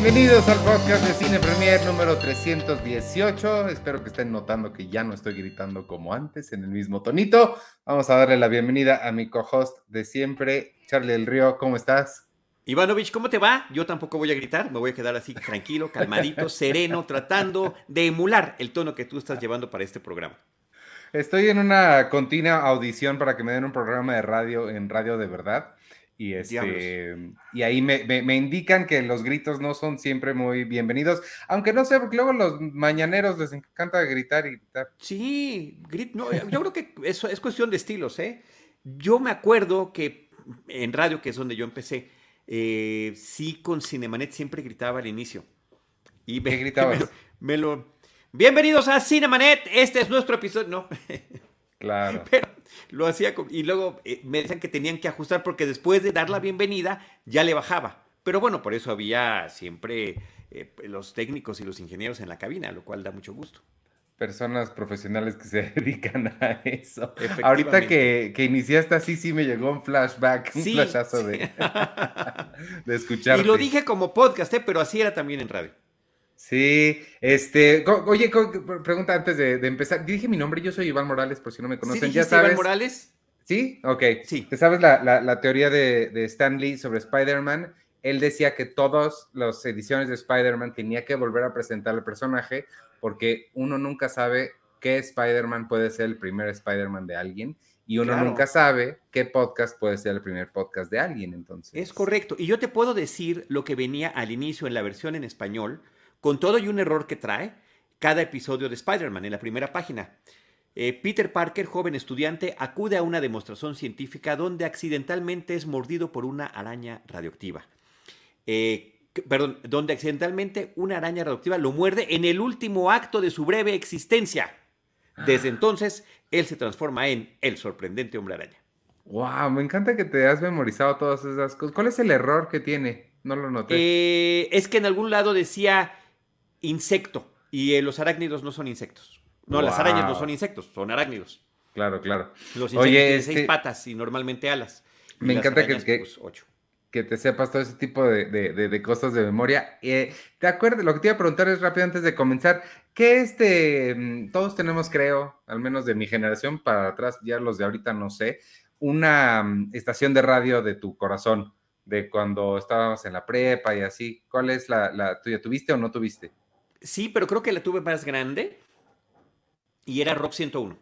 Bienvenidos al podcast de Cine Premier número 318. Espero que estén notando que ya no estoy gritando como antes en el mismo tonito. Vamos a darle la bienvenida a mi co-host de siempre, Charlie del Río. ¿Cómo estás? Ivanovich, ¿cómo te va? Yo tampoco voy a gritar, me voy a quedar así tranquilo, calmadito, sereno, tratando de emular el tono que tú estás llevando para este programa. Estoy en una continua audición para que me den un programa de radio en Radio de Verdad. Y, este, y ahí me, me, indican que los gritos no son siempre muy bienvenidos, aunque no sé, porque luego los mañaneros les encanta gritar y gritar. Sí, grit, no, yo creo que eso es cuestión de estilos, ¿eh? Yo me acuerdo que en radio, que es donde yo empecé, eh, sí con Cinemanet siempre gritaba al inicio. Y me, ¿Qué gritabas? Me, lo, Bienvenidos a Cinemanet, este es nuestro episodio. No. Claro. Pero lo hacía y luego eh, me decían que tenían que ajustar porque después de dar la bienvenida ya le bajaba. Pero bueno, por eso había siempre eh, los técnicos y los ingenieros en la cabina, lo cual da mucho gusto. Personas profesionales que se dedican a eso. Ahorita que, que, iniciaste así, sí me llegó un flashback, un flashazo de, de escuchar. Y lo dije como podcast, ¿eh? pero así era también en radio. Sí, este, oye, pregunta antes de, empezar. Dije mi nombre, yo soy Iván Morales, por si no me conocen. ¿Ya sabes? Iván Morales? Sí, ok. Sí. ¿Te sabes la, teoría de, de, Stan Lee sobre Spider-Man? Él decía que todas las ediciones de Spider-Man tenía que volver a presentar al personaje porque uno nunca sabe qué Spider-Man puede ser el primer Spider-Man de alguien y uno nunca sabe qué podcast puede ser el primer podcast de alguien, entonces. Es correcto. Y yo te puedo decir lo que venía al inicio en la versión en español, con todo y un error que trae cada episodio de Spider-Man en la primera página. Eh, Peter Parker, joven estudiante, acude a una demostración científica donde accidentalmente es mordido por una araña radioactiva. Eh, perdón, donde accidentalmente una araña radioactiva lo muerde en el último acto de su breve existencia. Desde entonces, él se transforma en el sorprendente hombre araña. Wow, me encanta que te has memorizado todas esas cosas. ¿Cuál es el error que tiene? No lo noté. Eh, es que en algún lado decía insecto. Y eh, los arácnidos no son insectos. No, las arañas no son insectos, son arácnidos. Claro, claro. Los insectos tienen seis este patas y normalmente alas. Me encanta que, pues, que, te sepas todo ese tipo de, cosas de memoria. Eh, ¿Te acuerdas? Lo que te iba a preguntar es rápido antes de comenzar. ¿Qué este, mm, todos tenemos, creo, al menos de mi generación para atrás, ya los de ahorita no sé, una mm, estación de radio de tu corazón, de cuando estábamos en la prepa y así. ¿Cuál es la, la tuya? ¿Tuviste o no tuviste? Sí, pero creo que la tuve más grande y era Rock 101.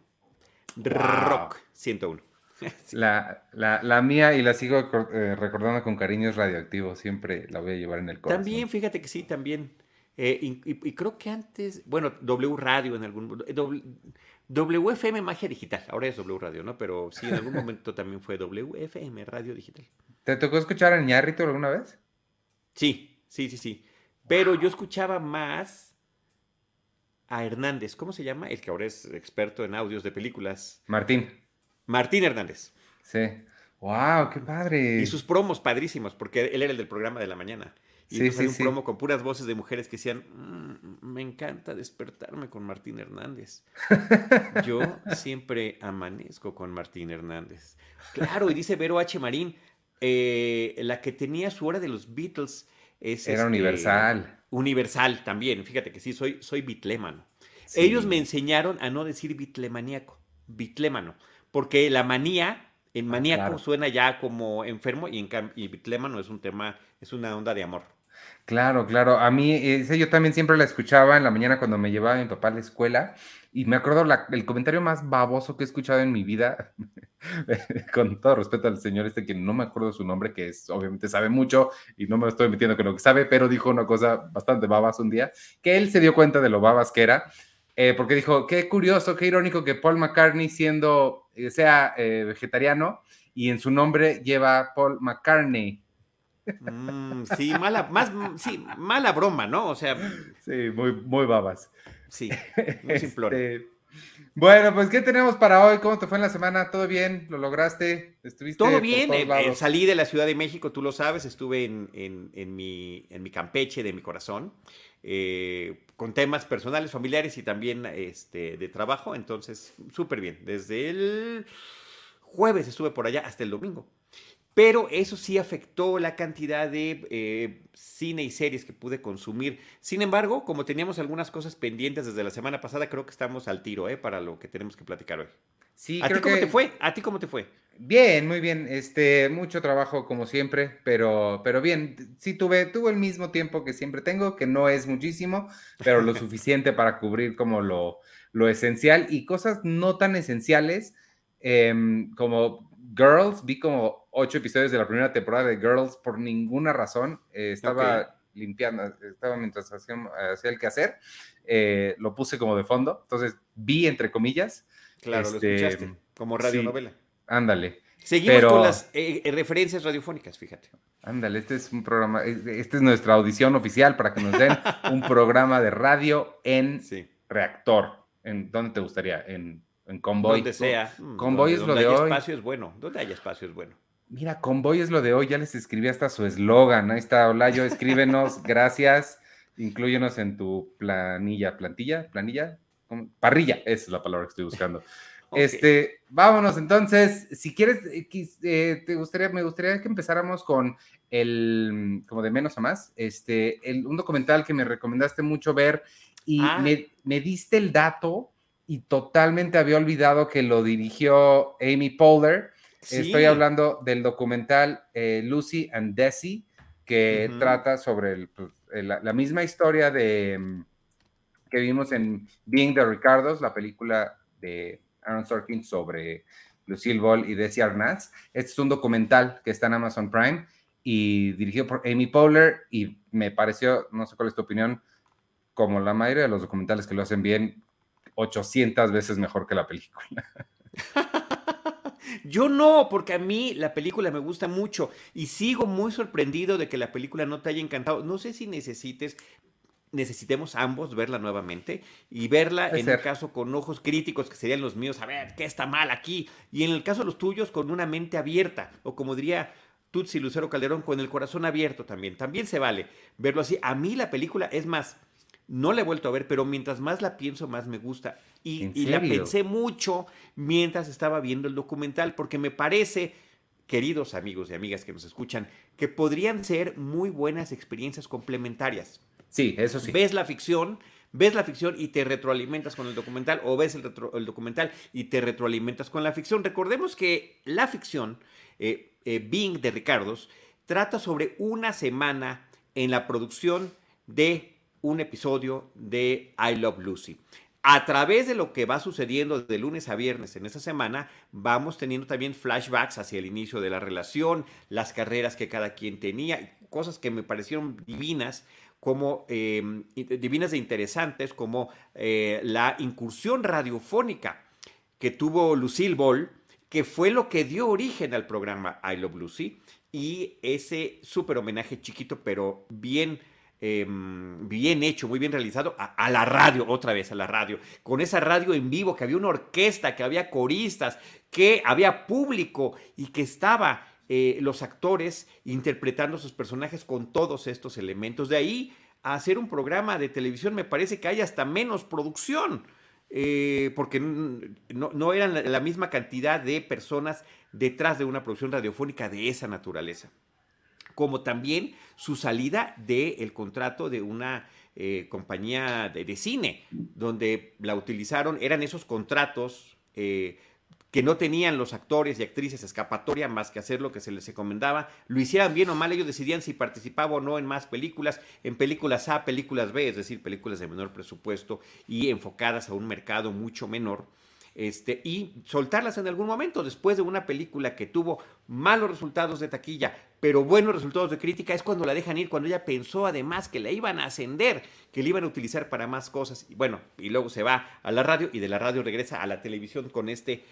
Rock 101. La, la, mía, y la sigo eh, recordando con cariño, es radioactivo. Siempre la voy a llevar en el corazón. También, fíjate que sí, también. Eh, y, creo que antes, bueno, W Radio en algún. WFM Magia Digital, ahora es W Radio, ¿no? Pero sí, en algún momento también fue WFM Radio Digital. ¿Te tocó escuchar a Ñarrito alguna vez? Sí, sí, sí, sí. Pero yo escuchaba más a Hernández. ¿Cómo se llama? El que ahora es experto en audios de películas. Martín. Martín Hernández. Sí. ¡Wow! ¡Qué padre! Y sus promos padrísimos, porque él era el del programa de la mañana. Y sí, sí, un promo con puras voces de mujeres que decían, mm, me encanta despertarme con Martín Hernández. Yo siempre amanezco con Martín Hernández. Claro, y dice Vero H. Marín, eh, la que tenía su hora de los Beatles era este, universal. Universal también. Fíjate que sí, soy, soy bitlémano. Ellos me enseñaron a no decir bitlemaniaco, bitlémano, porque la manía en ah, maníaco suena ya como enfermo y, en, y bitlémano es un tema, es una onda de amor. Claro, claro. A mí, ese yo también siempre la escuchaba en la mañana cuando me llevaba mi papá a la escuela. Y me acuerdo el comentario más baboso que he escuchado en mi vida, con todo respeto al señor este que no me acuerdo su nombre, que es, obviamente sabe mucho y no me estoy metiendo con lo que sabe, pero dijo una cosa bastante babas un día, que él se dio cuenta de lo babas que era, eh, porque dijo, qué curioso, qué irónico que Paul McCartney siendo, eh, sea eh, vegetariano y en su nombre lleva Paul McCartney. Mm, sí, mala, más, sí, mala broma, ¿no? O sea. Sí, muy, muy babas. Sí, muy este, Bueno, pues, ¿qué tenemos para hoy? ¿Cómo te fue en la semana? ¿Todo bien? ¿Lo lograste? ¿Estuviste Todo bien. Eh, eh, salí de la Ciudad de México, tú lo sabes. Estuve en, en, mi, en mi Campeche de mi corazón. Eh, con temas personales, familiares y también este, de trabajo. Entonces, súper bien. Desde el jueves estuve por allá hasta el domingo. Pero eso sí afectó la cantidad de eh, cine y series que pude consumir. Sin embargo, como teníamos algunas cosas pendientes desde la semana pasada, creo que estamos al tiro ¿eh? para lo que tenemos que platicar hoy. Sí, ¿A ti cómo te fue? ¿A ti cómo te fue? Bien, muy bien. Este, mucho trabajo como siempre, pero, pero bien. Sí tuve, tuve el mismo tiempo que siempre tengo, que no es muchísimo, pero lo suficiente para cubrir como lo, lo esencial y cosas no tan esenciales em, como Girls. Vi como ocho episodios de la primera temporada de Girls por ninguna razón. Eh, estaba limpiando, estaba mientras hacía, hacía el quehacer, eh, lo puse como de fondo. Entonces vi entre comillas. Claro, lo este, escuchaste, como radionovela. ándale. Seguimos con las eh, referencias radiofónicas, fíjate. Ándale, este es un programa, esta es nuestra audición oficial para que nos den un programa de radio en reactor. ¿En dónde te gustaría? ¿En, en Convoy? Donde sea. Convoy es lo de hoy. espacio es bueno. Donde haya espacio es bueno. Mira, Convoy es lo de hoy. Ya les escribí hasta su eslogan. Ahí está, Olayo, escríbenos. gracias. Inclúyenos en tu planilla. ¿Plantilla? ¿Planilla? Parrilla, esa es la palabra que estoy buscando. Este, vámonos entonces. Si quieres, eh, eh, te gustaría, me gustaría que empezáramos con el, como de menos a más, este, un documental que me recomendaste mucho ver y ah. me, diste el dato y totalmente había olvidado que lo dirigió Amy Poehler. Estoy hablando del documental eh, Lucy and Desi, que trata sobre pues, la, misma historia de mm, que vimos en Being the Ricardos, la película de Aaron Sorkin sobre Lucille Ball y Desi Arnaz. Este es un documental que está en Amazon Prime y dirigido por Amy Poehler y me pareció, no sé cuál es tu opinión, como la mayoría de los documentales que lo hacen bien, 800 veces mejor que la película. Yo no, porque a mí la película me gusta mucho y sigo muy sorprendido de que la película no te haya encantado. No sé si necesites, necesitemos ambos verla nuevamente y verla en el caso con ojos críticos que serían los míos, a ver, ¿qué está mal aquí? Y en el caso de los tuyos con una mente abierta o como diría Tutsi Lucero Calderón, con el corazón abierto también. También se vale verlo así. A mí la película es más no la he vuelto a ver, pero mientras más la pienso, más me gusta. Y, la pensé mucho mientras estaba viendo el documental, porque me parece, queridos amigos y amigas que nos escuchan, que podrían ser muy buenas experiencias complementarias. Sí, eso sí. Ves la ficción, ves la ficción y te retroalimentas con el documental, o ves el, documental y te retroalimentas con la ficción. Recordemos que la ficción, eh, eh, Bing de Ricardos, trata sobre una semana en la producción de un episodio de I Love Lucy. A través de lo que va sucediendo de lunes a viernes en esa semana, vamos teniendo también flashbacks hacia el inicio de la relación, las carreras que cada quien tenía, cosas que me parecieron divinas, como em, divinas e interesantes, como eh, la incursión radiofónica que tuvo Lucille Ball, que fue lo que dio origen al programa I Love Lucy, y ese súper homenaje chiquito, pero bien Em, bien hecho, muy bien realizado, a, la radio, otra vez a la radio, con esa radio en vivo, que había una orquesta, que había coristas, que había público y que estaba eh, los actores interpretando sus personajes con todos estos elementos. De ahí a hacer un programa de televisión me parece que hay hasta menos producción. Eh, porque no, no eran la misma cantidad de personas detrás de una producción radiofónica de esa naturaleza como también su salida del contrato de una eh, compañía de, cine, donde la utilizaron, eran esos contratos eh, que no tenían los actores y actrices escapatoria más que hacer lo que se les recomendaba, lo hicieran bien o mal, ellos decidían si participaba o no en más películas, en películas A, películas B, es decir, películas de menor presupuesto y enfocadas a un mercado mucho menor este, y soltarlas en algún momento después de una película que tuvo malos resultados de taquilla, pero buenos resultados de crítica, es cuando la dejan ir, cuando ella pensó además que la iban a ascender, que la iban a utilizar para más cosas, y bueno, y luego se va a la radio y de la radio regresa a la televisión con este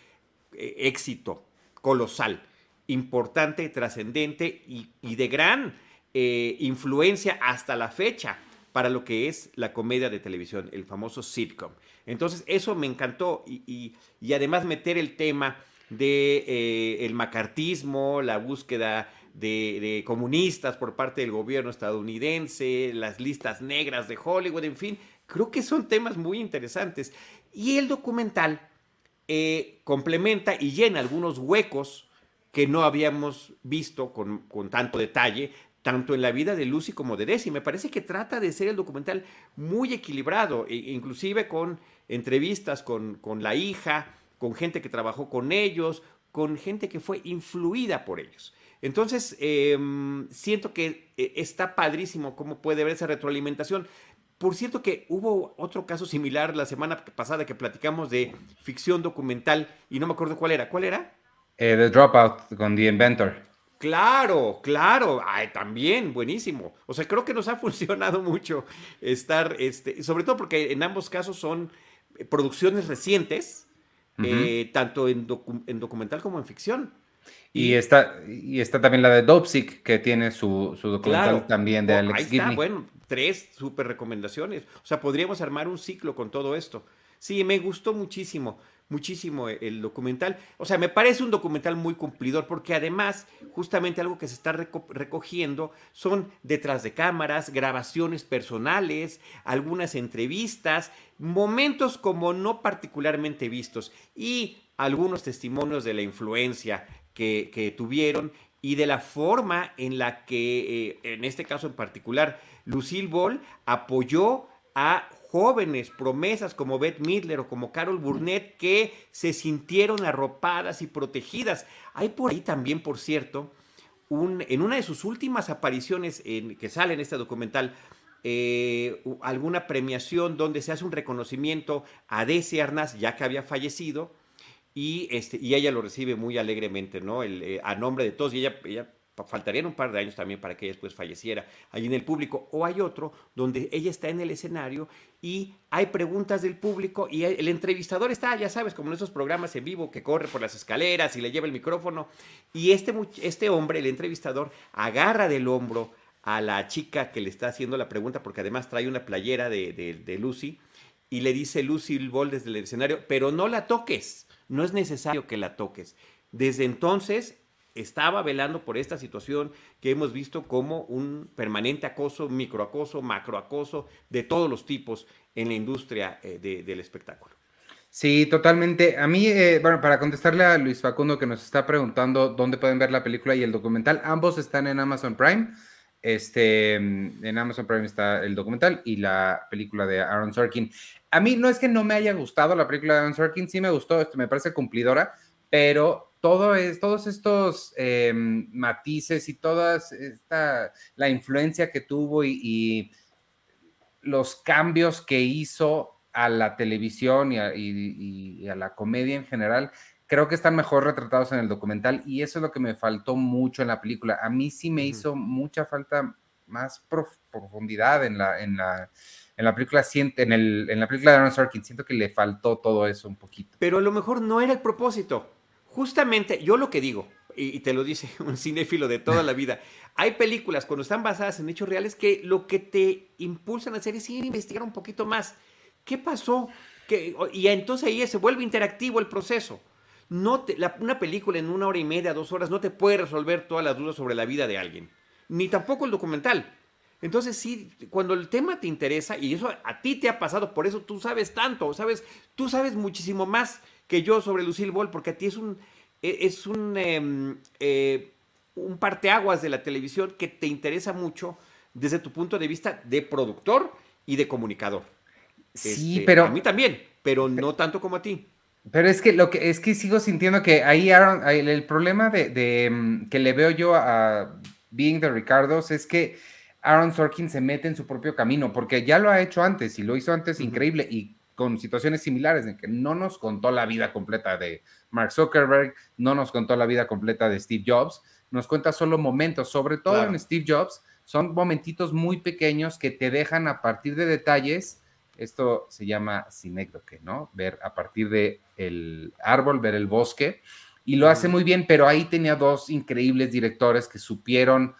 eh, éxito colosal, importante, trascendente y, de gran eh, influencia hasta la fecha para lo que es la comedia de televisión, el famoso sitcom. Entonces, eso me encantó y, además meter el tema de eh, el macartismo, la búsqueda de, comunistas por parte del gobierno estadounidense, las listas negras de Hollywood, en fin, creo que son temas muy interesantes. Y el documental eh, complementa y llena algunos huecos que no habíamos visto con, con tanto detalle, tanto en la vida de Lucy como de Desi. Me parece que trata de ser el documental muy equilibrado, e, inclusive con entrevistas con, con la hija, con gente que trabajó con ellos, con gente que fue influida por ellos. Entonces, em, siento que eh, está padrísimo cómo puede ver esa retroalimentación. Por cierto que hubo otro caso similar la semana pasada que platicamos de ficción documental y no me acuerdo cuál era. ¿Cuál era? Eh, The Dropout con The Inventor. Claro, claro, Ay, también, buenísimo. O sea, creo que nos ha funcionado mucho estar, este, sobre todo porque en ambos casos son producciones recientes, eh, tanto en, documental como en ficción. Y, está, y está también la de Dopesick, que tiene su, documental también de oh, Alex Ahí está, bueno, tres super recomendaciones. O sea, podríamos armar un ciclo con todo esto. Sí, me gustó muchísimo muchísimo el documental. O sea, me parece un documental muy cumplidor porque además, justamente algo que se está recogiendo son detrás de cámaras, grabaciones personales, algunas entrevistas, momentos como no particularmente vistos y algunos testimonios de la influencia que, tuvieron y de la forma en la que, eh, en este caso en particular, Lucille Ball apoyó a jóvenes promesas como Beth Midler o como Carol Burnett que se sintieron arropadas y protegidas. Hay por ahí también, por cierto, en una de sus últimas apariciones en, que sale en este documental, eh, alguna premiación donde se hace un reconocimiento a Desi Arnaz, ya que había fallecido, y, este, y ella lo recibe muy alegremente, ¿no? El, eh, a nombre de todos, y ella, ella faltarían un par de años también para que ella después falleciera allí en el público, o hay otro donde ella está en el escenario y hay preguntas del público y el entrevistador está, ya sabes, como en esos programas en vivo que corre por las escaleras y le lleva el micrófono, y este, este hombre, el entrevistador, agarra del hombro a la chica que le está haciendo la pregunta, porque además trae una playera de, de Lucy, y le dice Lucy Ball desde el escenario, pero no la toques, no es necesario que la toques. Desde entonces estaba velando por esta situación que hemos visto como un permanente acoso, microacoso, macroacoso de todos los tipos en la industria eh, del espectáculo. Sí, totalmente. A mí, eh, bueno, para contestarle a Luis Facundo que nos está preguntando dónde pueden ver la película y el documental, ambos están en Amazon Prime. Este, en Amazon Prime está el documental y la película de Aaron Sorkin. A mí no es que no me haya gustado la película de Aaron Sorkin, sí me gustó, esto me parece cumplidora, pero todo es, todos estos em, matices y toda esta, la influencia que tuvo y, los cambios que hizo a la televisión y a, la comedia en general, creo que están mejor retratados en el documental y eso es lo que me faltó mucho en la película. A mí sí me hizo mucha falta más profundidad en la, en la, en la película, en, el, en la película de Aaron Sorkin. Siento que le faltó todo eso un poquito. Pero a lo mejor no era el propósito justamente yo lo que digo, y, te lo dice un cinéfilo de toda la vida, hay películas cuando están basadas en hechos reales que lo que te impulsan a hacer es ir a investigar un poquito más. ¿Qué pasó? y entonces ahí se vuelve interactivo el proceso. No una película en una hora y media, dos horas, no te puede resolver todas las dudas sobre la vida de alguien. Ni tampoco el documental. Entonces sí, cuando el tema te interesa, y eso a ti te ha pasado, por eso tú sabes tanto, sabes, tú sabes muchísimo más que yo sobre Lucille Ball, porque a ti es un, e, es un, em, eh, un parteaguas de la televisión que te interesa mucho desde tu punto de vista de productor y de comunicador. Sí, este, pero... A mí también, pero no tanto como a ti. Pero es que lo que es que sigo sintiendo que ahí Aaron, el, problema de, em, que le veo yo a Being the Ricardos es que Aaron Sorkin se mete en su propio camino, porque ya lo ha hecho antes y lo hizo antes increíble y con situaciones similares, en que no nos contó la vida completa de Mark Zuckerberg, no nos contó la vida completa de Steve Jobs, nos cuenta solo momentos, sobre todo en Steve Jobs, son momentitos muy pequeños que te dejan a partir de detalles, esto se llama sinécdoque, ¿no? Ver a partir de el árbol, ver el bosque, y lo hace muy bien, pero ahí tenía dos increíbles directores que supieron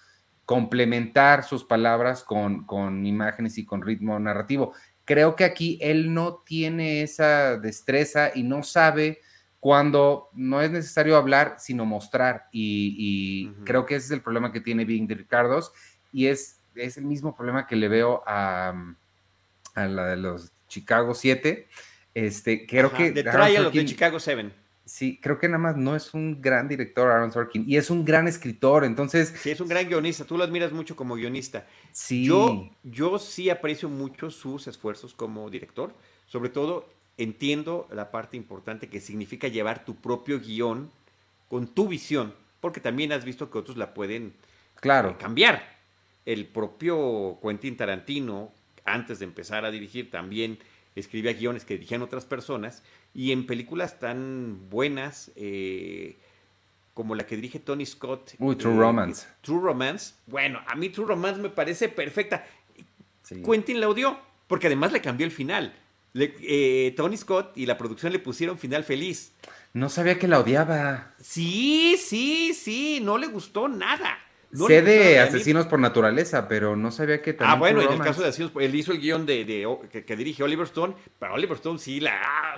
complementar sus palabras con, con imágenes y con ritmo narrativo. Creo que aquí él no tiene esa destreza y no sabe cuando no es necesario hablar, sino mostrar. Y, creo que ese es el problema que tiene Being de Ricardos y es, es el mismo problema que le veo a, a la de los Chicago 7. Este, creo que... De Trial of the Chicago 7. Sí, creo que nada más no es un gran director Aaron Sorkin y es un gran escritor, entonces... Sí, es un gran guionista, tú lo admiras mucho como guionista. Sí. Yo, yo sí aprecio mucho sus esfuerzos como director, sobre todo entiendo la parte importante que significa llevar tu propio guion con tu visión, porque también has visto que otros la pueden claro. Eh, cambiar. El propio Quentin Tarantino, antes de empezar a dirigir, también escribía guiones que dirigían otras personas y en películas tan buenas eh, como la que dirige Tony Scott. Uy, True eh, Romance. True Romance. Bueno, a mí True Romance me parece perfecta. Quentin la odió porque además le cambió el final. Eh, Tony Scott y la producción le pusieron final feliz. No sabía que la odiaba. Sí, sí, sí, no le gustó nada. Sé de Asesinos por Naturaleza, pero no sabía que también. Ah, bueno, en el caso de Asesinos, él hizo el guion de, que, dirige Oliver Stone, pero Oliver Stone sí la,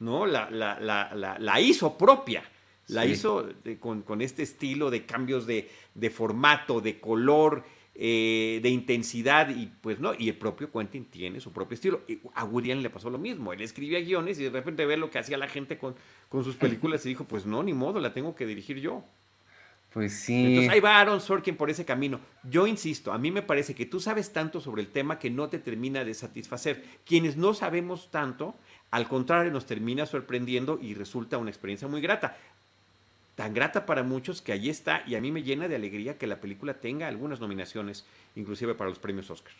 ¿no? la, la, la, la hizo propia. La hizo con, con, este estilo de cambios de, de formato, de color, eh, de intensidad y pues no, y el propio Quentin tiene su propio estilo. A Woody Allen le pasó lo mismo, él escribía guiones y de repente ve lo que hacía la gente con, con sus películas y dijo, pues no, ni modo, la tengo que dirigir yo. Pues sí. Entonces ahí va Aaron Sorkin por ese camino. Yo insisto, a mí me parece que tú sabes tanto sobre el tema que no te termina de satisfacer. Quienes no sabemos tanto, al contrario, nos termina sorprendiendo y resulta una experiencia muy grata tan grata para muchos que allí está y a mí me llena de alegría que la película tenga algunas nominaciones, inclusive para los premios Oscar.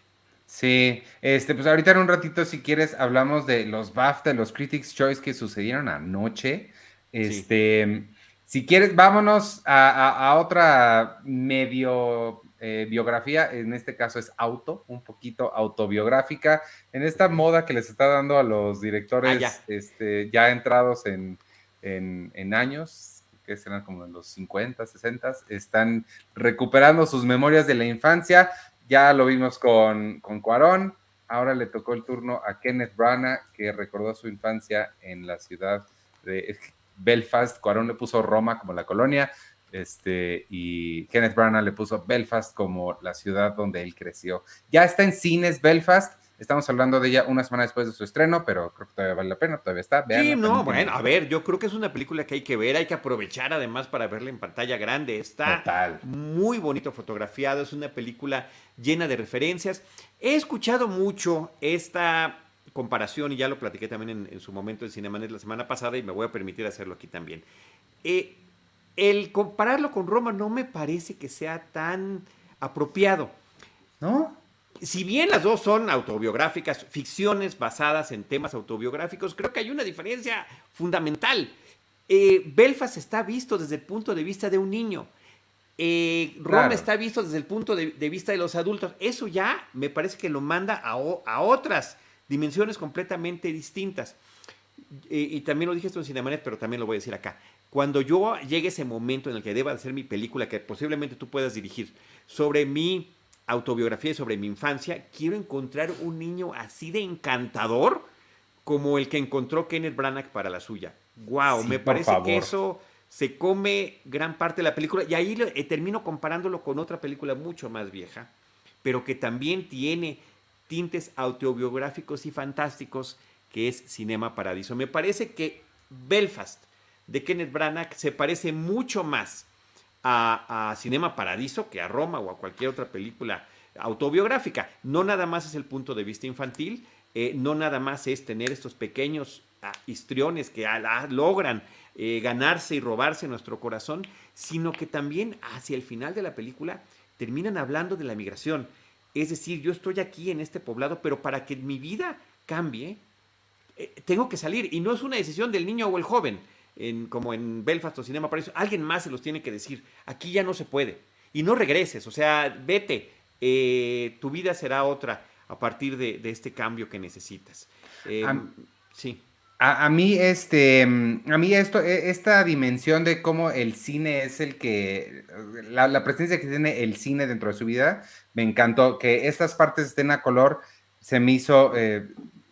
Sí, este, pues ahorita en un ratito, si quieres, hablamos de los BAFTA, los Critics' Choice que sucedieron anoche. Este, si quieres, vámonos a, otra medio eh, biografía, en este caso es auto, un poquito autobiográfica, en esta moda que les está dando a los directores ah, ya. Este, ya entrados en, en, en años, que serán como en los 50, 60, están recuperando sus memorias de la infancia. Ya lo vimos con, con Cuarón, ahora le tocó el turno a Kenneth Branagh, que recordó su infancia en la ciudad de Belfast. Cuarón le puso Roma como la colonia, este, y Kenneth Branagh le puso Belfast como la ciudad donde él creció. Ya está en cines Belfast Estamos hablando de ella una semana después de su estreno, pero creo que todavía vale la pena, todavía está. sí, no, bueno, a ver, yo creo que es una película que hay que ver, hay que aprovechar además para verla en pantalla grande. Está muy bonito fotografiado, es una película llena de referencias. He escuchado mucho esta comparación, y ya lo platiqué también en, su momento en Cinemanet la semana pasada, y me voy a permitir hacerlo aquí también. Eh, el compararlo con Roma no me parece que sea tan apropiado. ¿No? si bien las dos son autobiográficas, ficciones basadas en temas autobiográficos, creo que hay una diferencia fundamental. Eh, Belfast está visto desde el punto de vista de un niño. Eh, Roma está visto desde el punto de, vista de los adultos. Eso ya me parece que lo manda a, otras dimensiones completamente distintas. Y también lo dije esto en Cinemanet, pero también lo voy a decir acá. Cuando yo llegue ese momento en el que deba hacer mi película, que posiblemente tú puedas dirigir, sobre mi autobiografía sobre mi infancia, quiero encontrar un niño así de encantador como el que encontró Kenneth Branagh para la suya. Wow, me parece que eso se come gran parte de la película y ahí eh, termino comparándolo con otra película mucho más vieja, pero que también tiene tintes autobiográficos y fantásticos, que es Cinema Paradiso. Me parece que Belfast de Kenneth Branagh se parece mucho más a, Cinema Paradiso que a Roma o a cualquier otra película autobiográfica. No nada más es el punto de vista infantil, eh, no nada más es tener estos pequeños ah, histriones que logran eh, ganarse y robarse nuestro corazón, sino que también hacia el final de la película terminan hablando de la migración. Es decir, yo estoy aquí en este poblado, pero para que mi vida cambie, eh, tengo que salir. Y no es una decisión del niño o el joven, como en Belfast o Cinema Paradiso, alguien más se los tiene que decir. Aquí ya no se puede. Y no regreses, o sea, vete. Eh, tu vida será otra a partir de, este cambio que necesitas. Eh, sí. A, mí, este, a mí esto, e, esta dimensión de cómo el cine es el que, la, presencia que tiene el cine dentro de su vida, me encantó. Que estas partes estén a color, se me hizo eh,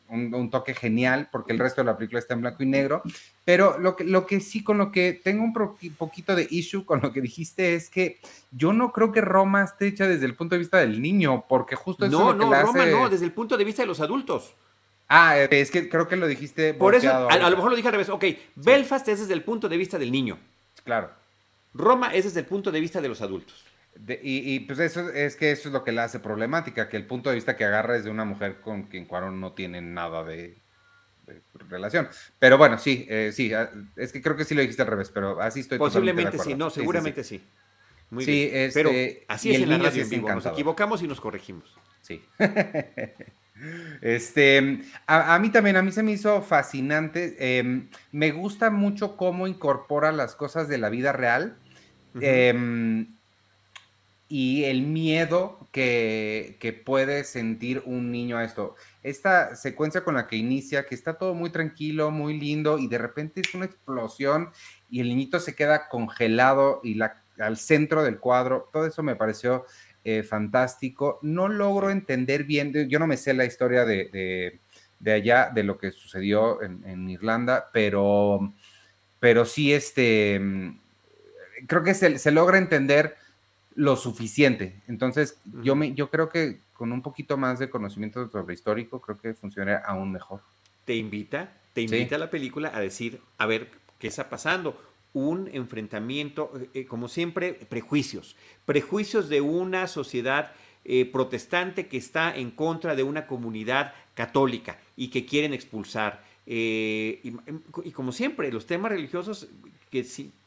un, toque genial, porque el resto de la película está en blanco y negro. Pero lo que, lo que sí, con lo que tengo un poquito de issue con lo que dijiste es que yo no creo que Roma esté hecha desde el punto de vista del niño, porque justo eso no, es lo que no, Roma no, desde el punto de vista de los adultos. Ah, eh, es que creo que lo dijiste. Por eso, a, lo mejor lo dije al revés. Ok, Belfast es desde el punto de vista del niño. Claro. Roma es desde el punto de vista de los adultos. y, pues eso es que eso es lo que la hace problemática, que el punto de vista que agarra es de una mujer con quien Cuarón no tiene nada de, relación. Pero bueno, sí, eh, sí, ah, es que creo que sí lo dijiste al revés, pero así estoy. Posiblemente sí, no, seguramente sí. Muy bien. Este, pero así es en la radio en vivo, nos equivocamos y nos corregimos. Sí. Este, a, mí también, a mí se me hizo fascinante. Em, me gusta mucho cómo incorpora las cosas de la vida real em, y el miedo que, que, puede sentir un niño a esto. Esta secuencia con la que inicia, que está todo muy tranquilo, muy lindo, y de repente es una explosión y el niñito se queda congelado y la, al centro del cuadro. Todo eso me pareció eh, fantástico. No logro entender bien, yo no me sé la historia de, allá, de lo que sucedió en, Irlanda, pero, pero sí, este, mm, creo que se, logra entender lo suficiente. Entonces, yo, me, yo creo que con un poquito más de conocimiento sobre histórico, creo que funcionaría aún mejor. Te invita, te invita a la película a decir, a ver, ¿qué está pasando? Un enfrentamiento, eh, eh, como siempre, prejuicios, prejuicios de una sociedad eh, protestante que está en contra de una comunidad católica y que quieren expulsar. y, como siempre, los temas religiosos que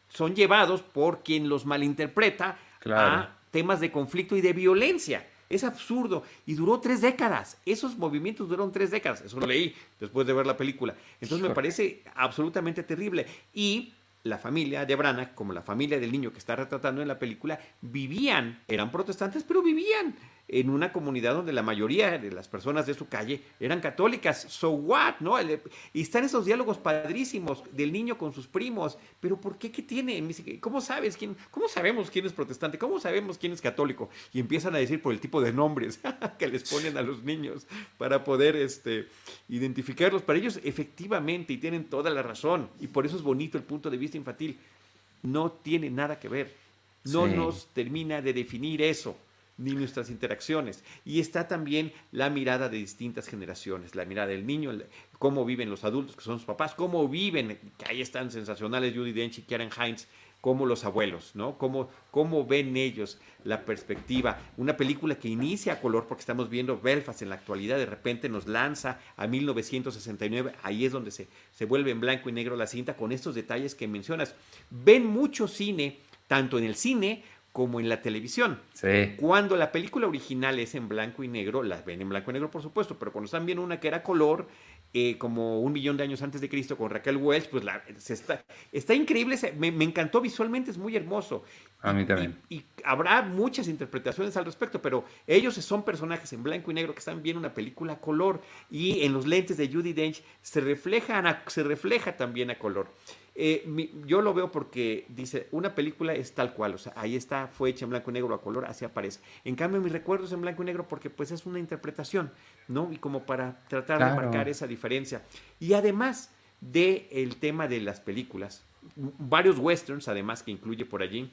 son llevados por quien los malinterpreta a temas de conflicto y de violencia. Es absurdo. Y duró tres décadas. Esos movimientos duraron tres décadas. Eso lo leí después de ver la película. Entonces me parece absolutamente terrible. Y la familia de Branagh, como la familia del niño que está retratando en la película, vivían, eran protestantes, pero vivían en una comunidad donde la mayoría de las personas de su calle eran católicas. So what, ¿no? Y están esos diálogos padrísimos del niño con sus primos. Pero ¿por qué? ¿Qué tiene? ¿Cómo sabes quién? ¿Cómo sabemos quién es protestante? ¿Cómo sabemos quién es católico? Y empiezan a decir por el tipo de nombres que les ponen a los niños para poder este, identificarlos. Para ellos, efectivamente, y tienen toda la razón. Y por eso es bonito el punto de vista infantil. No tiene nada que ver. No nos termina de definir eso ni nuestras interacciones. Y está también la mirada de distintas generaciones, la mirada del niño, cómo viven los adultos, que son sus papás, cómo viven, que ahí están sensacionales Judy Dench y Karen Heinz, como los abuelos, ¿no? Cómo, cómo ven ellos la perspectiva. Una película que inicia a color, porque estamos viendo Belfast en la actualidad, de repente nos lanza a 1969, ahí es donde se, se vuelve en blanco y negro la cinta, con estos detalles que mencionas. Ven mucho cine, tanto en el cine como en la televisión. Sí. Cuando la película original es en blanco y negro, las ven en blanco y negro, por supuesto, pero cuando están viendo una que era color, eh, como un millón de años antes de Cristo con Raquel Welch, pues la, está, está increíble, me, encantó visualmente, es muy hermoso. A mí también. Y, habrá muchas interpretaciones al respecto, pero ellos son personajes en blanco y negro que están viendo una película a color y en los lentes de Judy Dench se, reflejan se refleja también a color. Eh, yo lo veo porque dice, una película es tal cual, o sea, ahí está, fue hecha en blanco y negro a color, así aparece. En cambio, mi recuerdo es en blanco y negro porque pues es una interpretación, ¿no? Y como para tratar de marcar esa diferencia. Y además del el tema de las películas, varios westerns además que incluye por allí,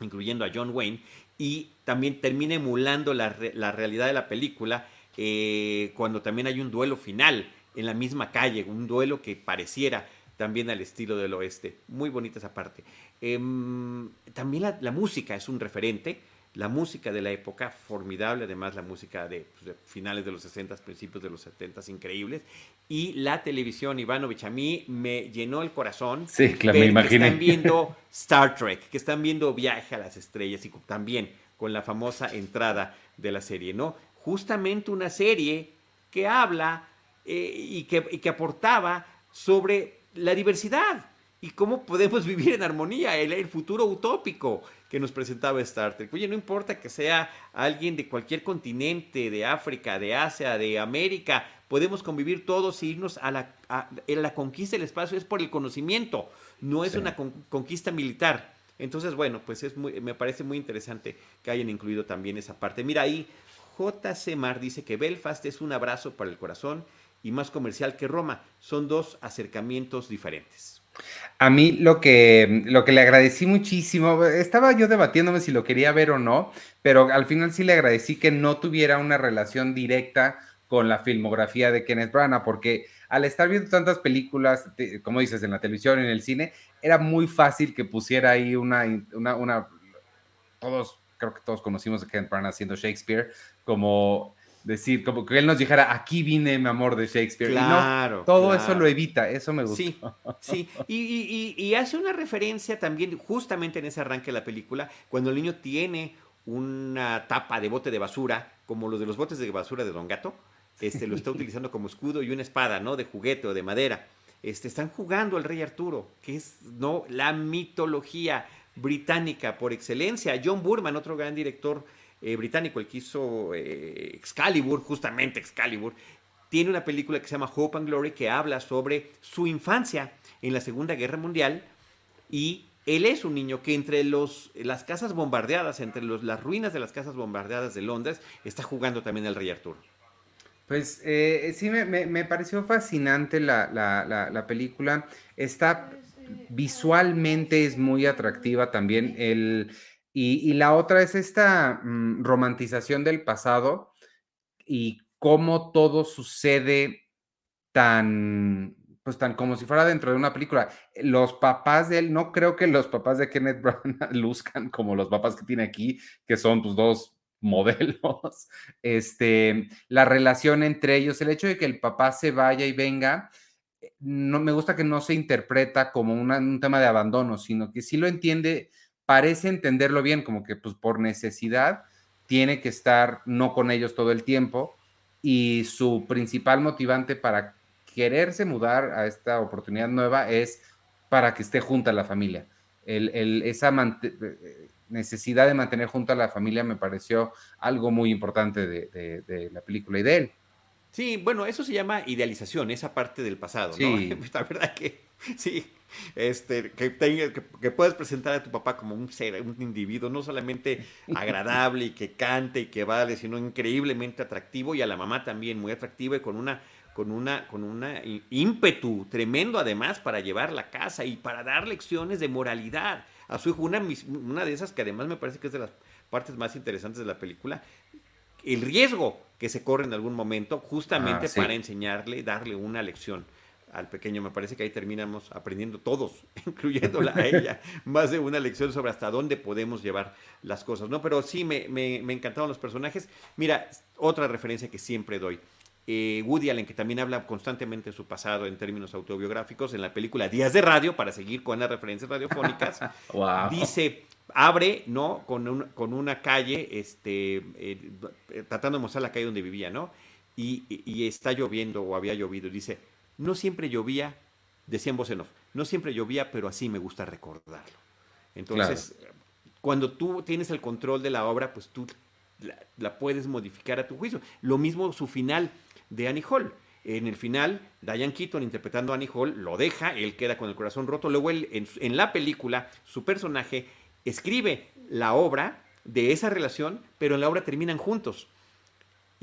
incluyendo a John Wayne, y también termina emulando la, realidad de la película eh, cuando también hay un duelo final en la misma calle, un duelo que pareciera también al estilo del oeste. Muy bonita esa parte. Em, también la, música es un referente. La música de la época, formidable, además la música de, pues, finales de los 60, principios de los 70, increíbles. Y la televisión, Ivanovich, a mí me llenó el corazón. Sí, claro, me imagino. Que están viendo Star Trek, que están viendo Viaje a las Estrellas y también con la famosa entrada de la serie, ¿no? Justamente una serie que habla eh, y, que, y que aportaba sobre la diversidad y cómo podemos vivir en armonía, el, futuro utópico que nos presentaba Star Trek. Oye, no importa que sea alguien de cualquier continente, de África, de Asia, de América, podemos convivir todos e irnos a la, la conquista del espacio, es por el conocimiento, no es una conquista militar. Entonces, bueno, pues es muy, me parece muy interesante que hayan incluido también esa parte. Mira ahí, JC Mar dice que Belfast es un abrazo para el corazón y más comercial que Roma. Son dos acercamientos diferentes. A mí lo que, lo que le agradecí muchísimo, estaba yo debatiéndome si lo quería ver o no, pero al final sí le agradecí que no tuviera una relación directa con la filmografía de Kenneth Branagh, porque al estar viendo tantas películas, como dices, en la televisión, en el cine, era muy fácil que pusiera ahí una, una, una todos, creo que todos conocimos a Kenneth Branagh haciendo Shakespeare, como decir, como que él nos dijera, aquí vine mi amor de Shakespeare. Claro. todo eso lo evita, eso me gusta. Sí, sí. Y, y, hace una referencia también, justamente en ese arranque de la película, cuando el niño tiene una tapa de bote de basura, como los de los botes de basura de Don Gato, este, lo está utilizando como escudo y una espada, ¿no? De juguete o de madera. Este, están jugando al rey Arturo, que es ¿no? la mitología británica por excelencia. John Burman, otro gran director eh, británico, el que hizo eh, Excalibur, justamente Excalibur, tiene una película que se llama Hope and Glory que habla sobre su infancia en la Segunda Guerra Mundial y él es un niño que entre las casas bombardeadas, entre las ruinas de las casas bombardeadas de Londres, está jugando también el Rey Arturo. Pues eh, sí, me, pareció fascinante la, película. Está visualmente es muy atractiva también. El, y, la otra es esta mm, romantización del pasado y cómo todo sucede tan pues tan como si fuera dentro de una película. Los papás de él, no creo que los papás de Kenneth Brown luzcan como los papás que tiene aquí, que son pues dos modelos. Este, la relación entre ellos, el hecho de que el papá se vaya y venga, eh, no me gusta que no se interpreta como un tema de abandono, sino que sí lo entiende, parece entenderlo bien, como que pues por necesidad tiene que estar no con ellos todo el tiempo y su principal motivante para quererse mudar a esta oportunidad nueva es para que esté junta la familia. esa eh, necesidad de mantener junta a la familia me pareció algo muy importante de, la película y de él. Sí, bueno, eso se llama idealización, esa parte del pasado, ¿no? La verdad que sí, este, que, que, puedes presentar a tu papá como un ser, un individuo, no solamente agradable y que cante y que vale, sino increíblemente atractivo y a la mamá también muy atractiva y con una con una, con una ímpetu tremendo además para llevar la casa y para dar lecciones de moralidad a su hijo. Una, una de esas que además me parece que es de las partes más interesantes de la película, el riesgo que se corre en algún momento justamente ah, para enseñarle, darle una lección al pequeño. Me parece que ahí terminamos aprendiendo todos, incluyéndola a ella, más de una lección sobre hasta dónde podemos llevar las cosas, ¿no? Pero sí, me, me, me encantaron los personajes. Mira, otra referencia que siempre doy. Eh, Woody Allen, que también habla constantemente de su pasado en términos autobiográficos, en la película Días de Radio, para seguir con las referencias radiofónicas, dice, abre, ¿no? Con, con una calle, este, eh, tratando de mostrar la calle donde vivía, ¿no? Y, está lloviendo o había llovido. Dice, no siempre llovía, decía en voz en off, no siempre llovía, pero así me gusta recordarlo. Entonces, cuando tú tienes el control de la obra, pues tú la, la, puedes modificar a tu juicio. Lo mismo su final de Annie Hall. En el final, Diane Keaton interpretando a Annie Hall lo deja, él queda con el corazón roto. Luego él, en, la película, su personaje escribe la obra de esa relación, pero en la obra terminan juntos.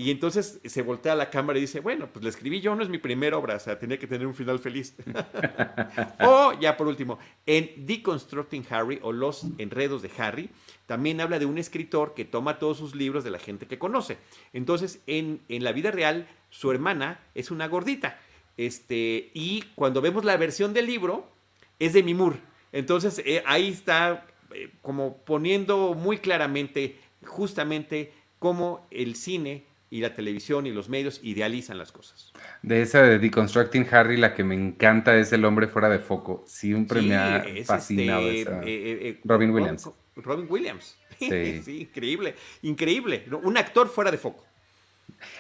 Y entonces se voltea a la cámara y dice, bueno, pues la escribí yo, no es mi primera obra, o sea, tenía que tener un final feliz. o ya por último, en Deconstructing Harry o Los Enredos de Harry, también habla de un escritor que toma todos sus libros de la gente que conoce. Entonces, en, en la vida real, su hermana es una gordita. Este, y cuando vemos la versión del libro, es de Mimur. Entonces eh, ahí está eh, como poniendo muy claramente justamente cómo el cine y la televisión y los medios idealizan las cosas. De esa de Deconstructing Harry, la que me encanta es El hombre fuera de foco. Siempre me ha fascinado este, eh, Robin Williams. Robin Williams. Sí. sí, increíble, increíble. Un actor fuera de foco.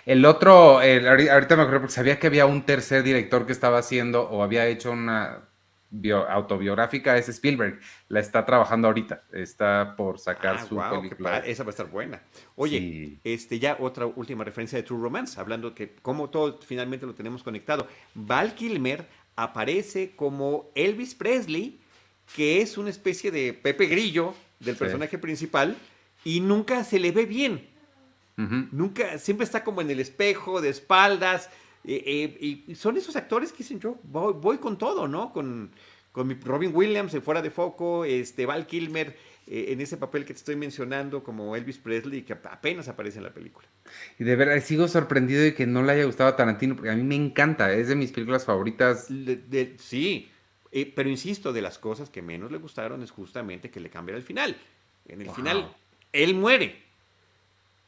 El otro, ahorita me acuerdo porque sabía que había un tercer director que estaba haciendo o había hecho una autobiográfica, es Spielberg. La está trabajando ahorita, está por sacar ah, su película. esa va a estar buena. Oye, este ya otra última referencia de True Romance, hablando que como todo finalmente lo tenemos conectado. Val Kilmer aparece como Elvis Presley, que es una especie de Pepe Grillo del personaje principal, y nunca se le ve bien. Nunca, siempre está como en el espejo, de espaldas. Eh, y son esos actores que dicen, yo voy, con todo, ¿no? Con, con mi Robin Williams de fuera de foco, este, Val Kilmer. eh, en ese papel que te estoy mencionando como Elvis Presley que apenas aparece en la película. Y de verdad, sigo sorprendido de que no le haya gustado a Tarantino, porque a mí me encanta, es de mis películas favoritas. sí, eh, pero insisto, de las cosas que menos le gustaron es justamente que le cambiara el final. En el final, él muere.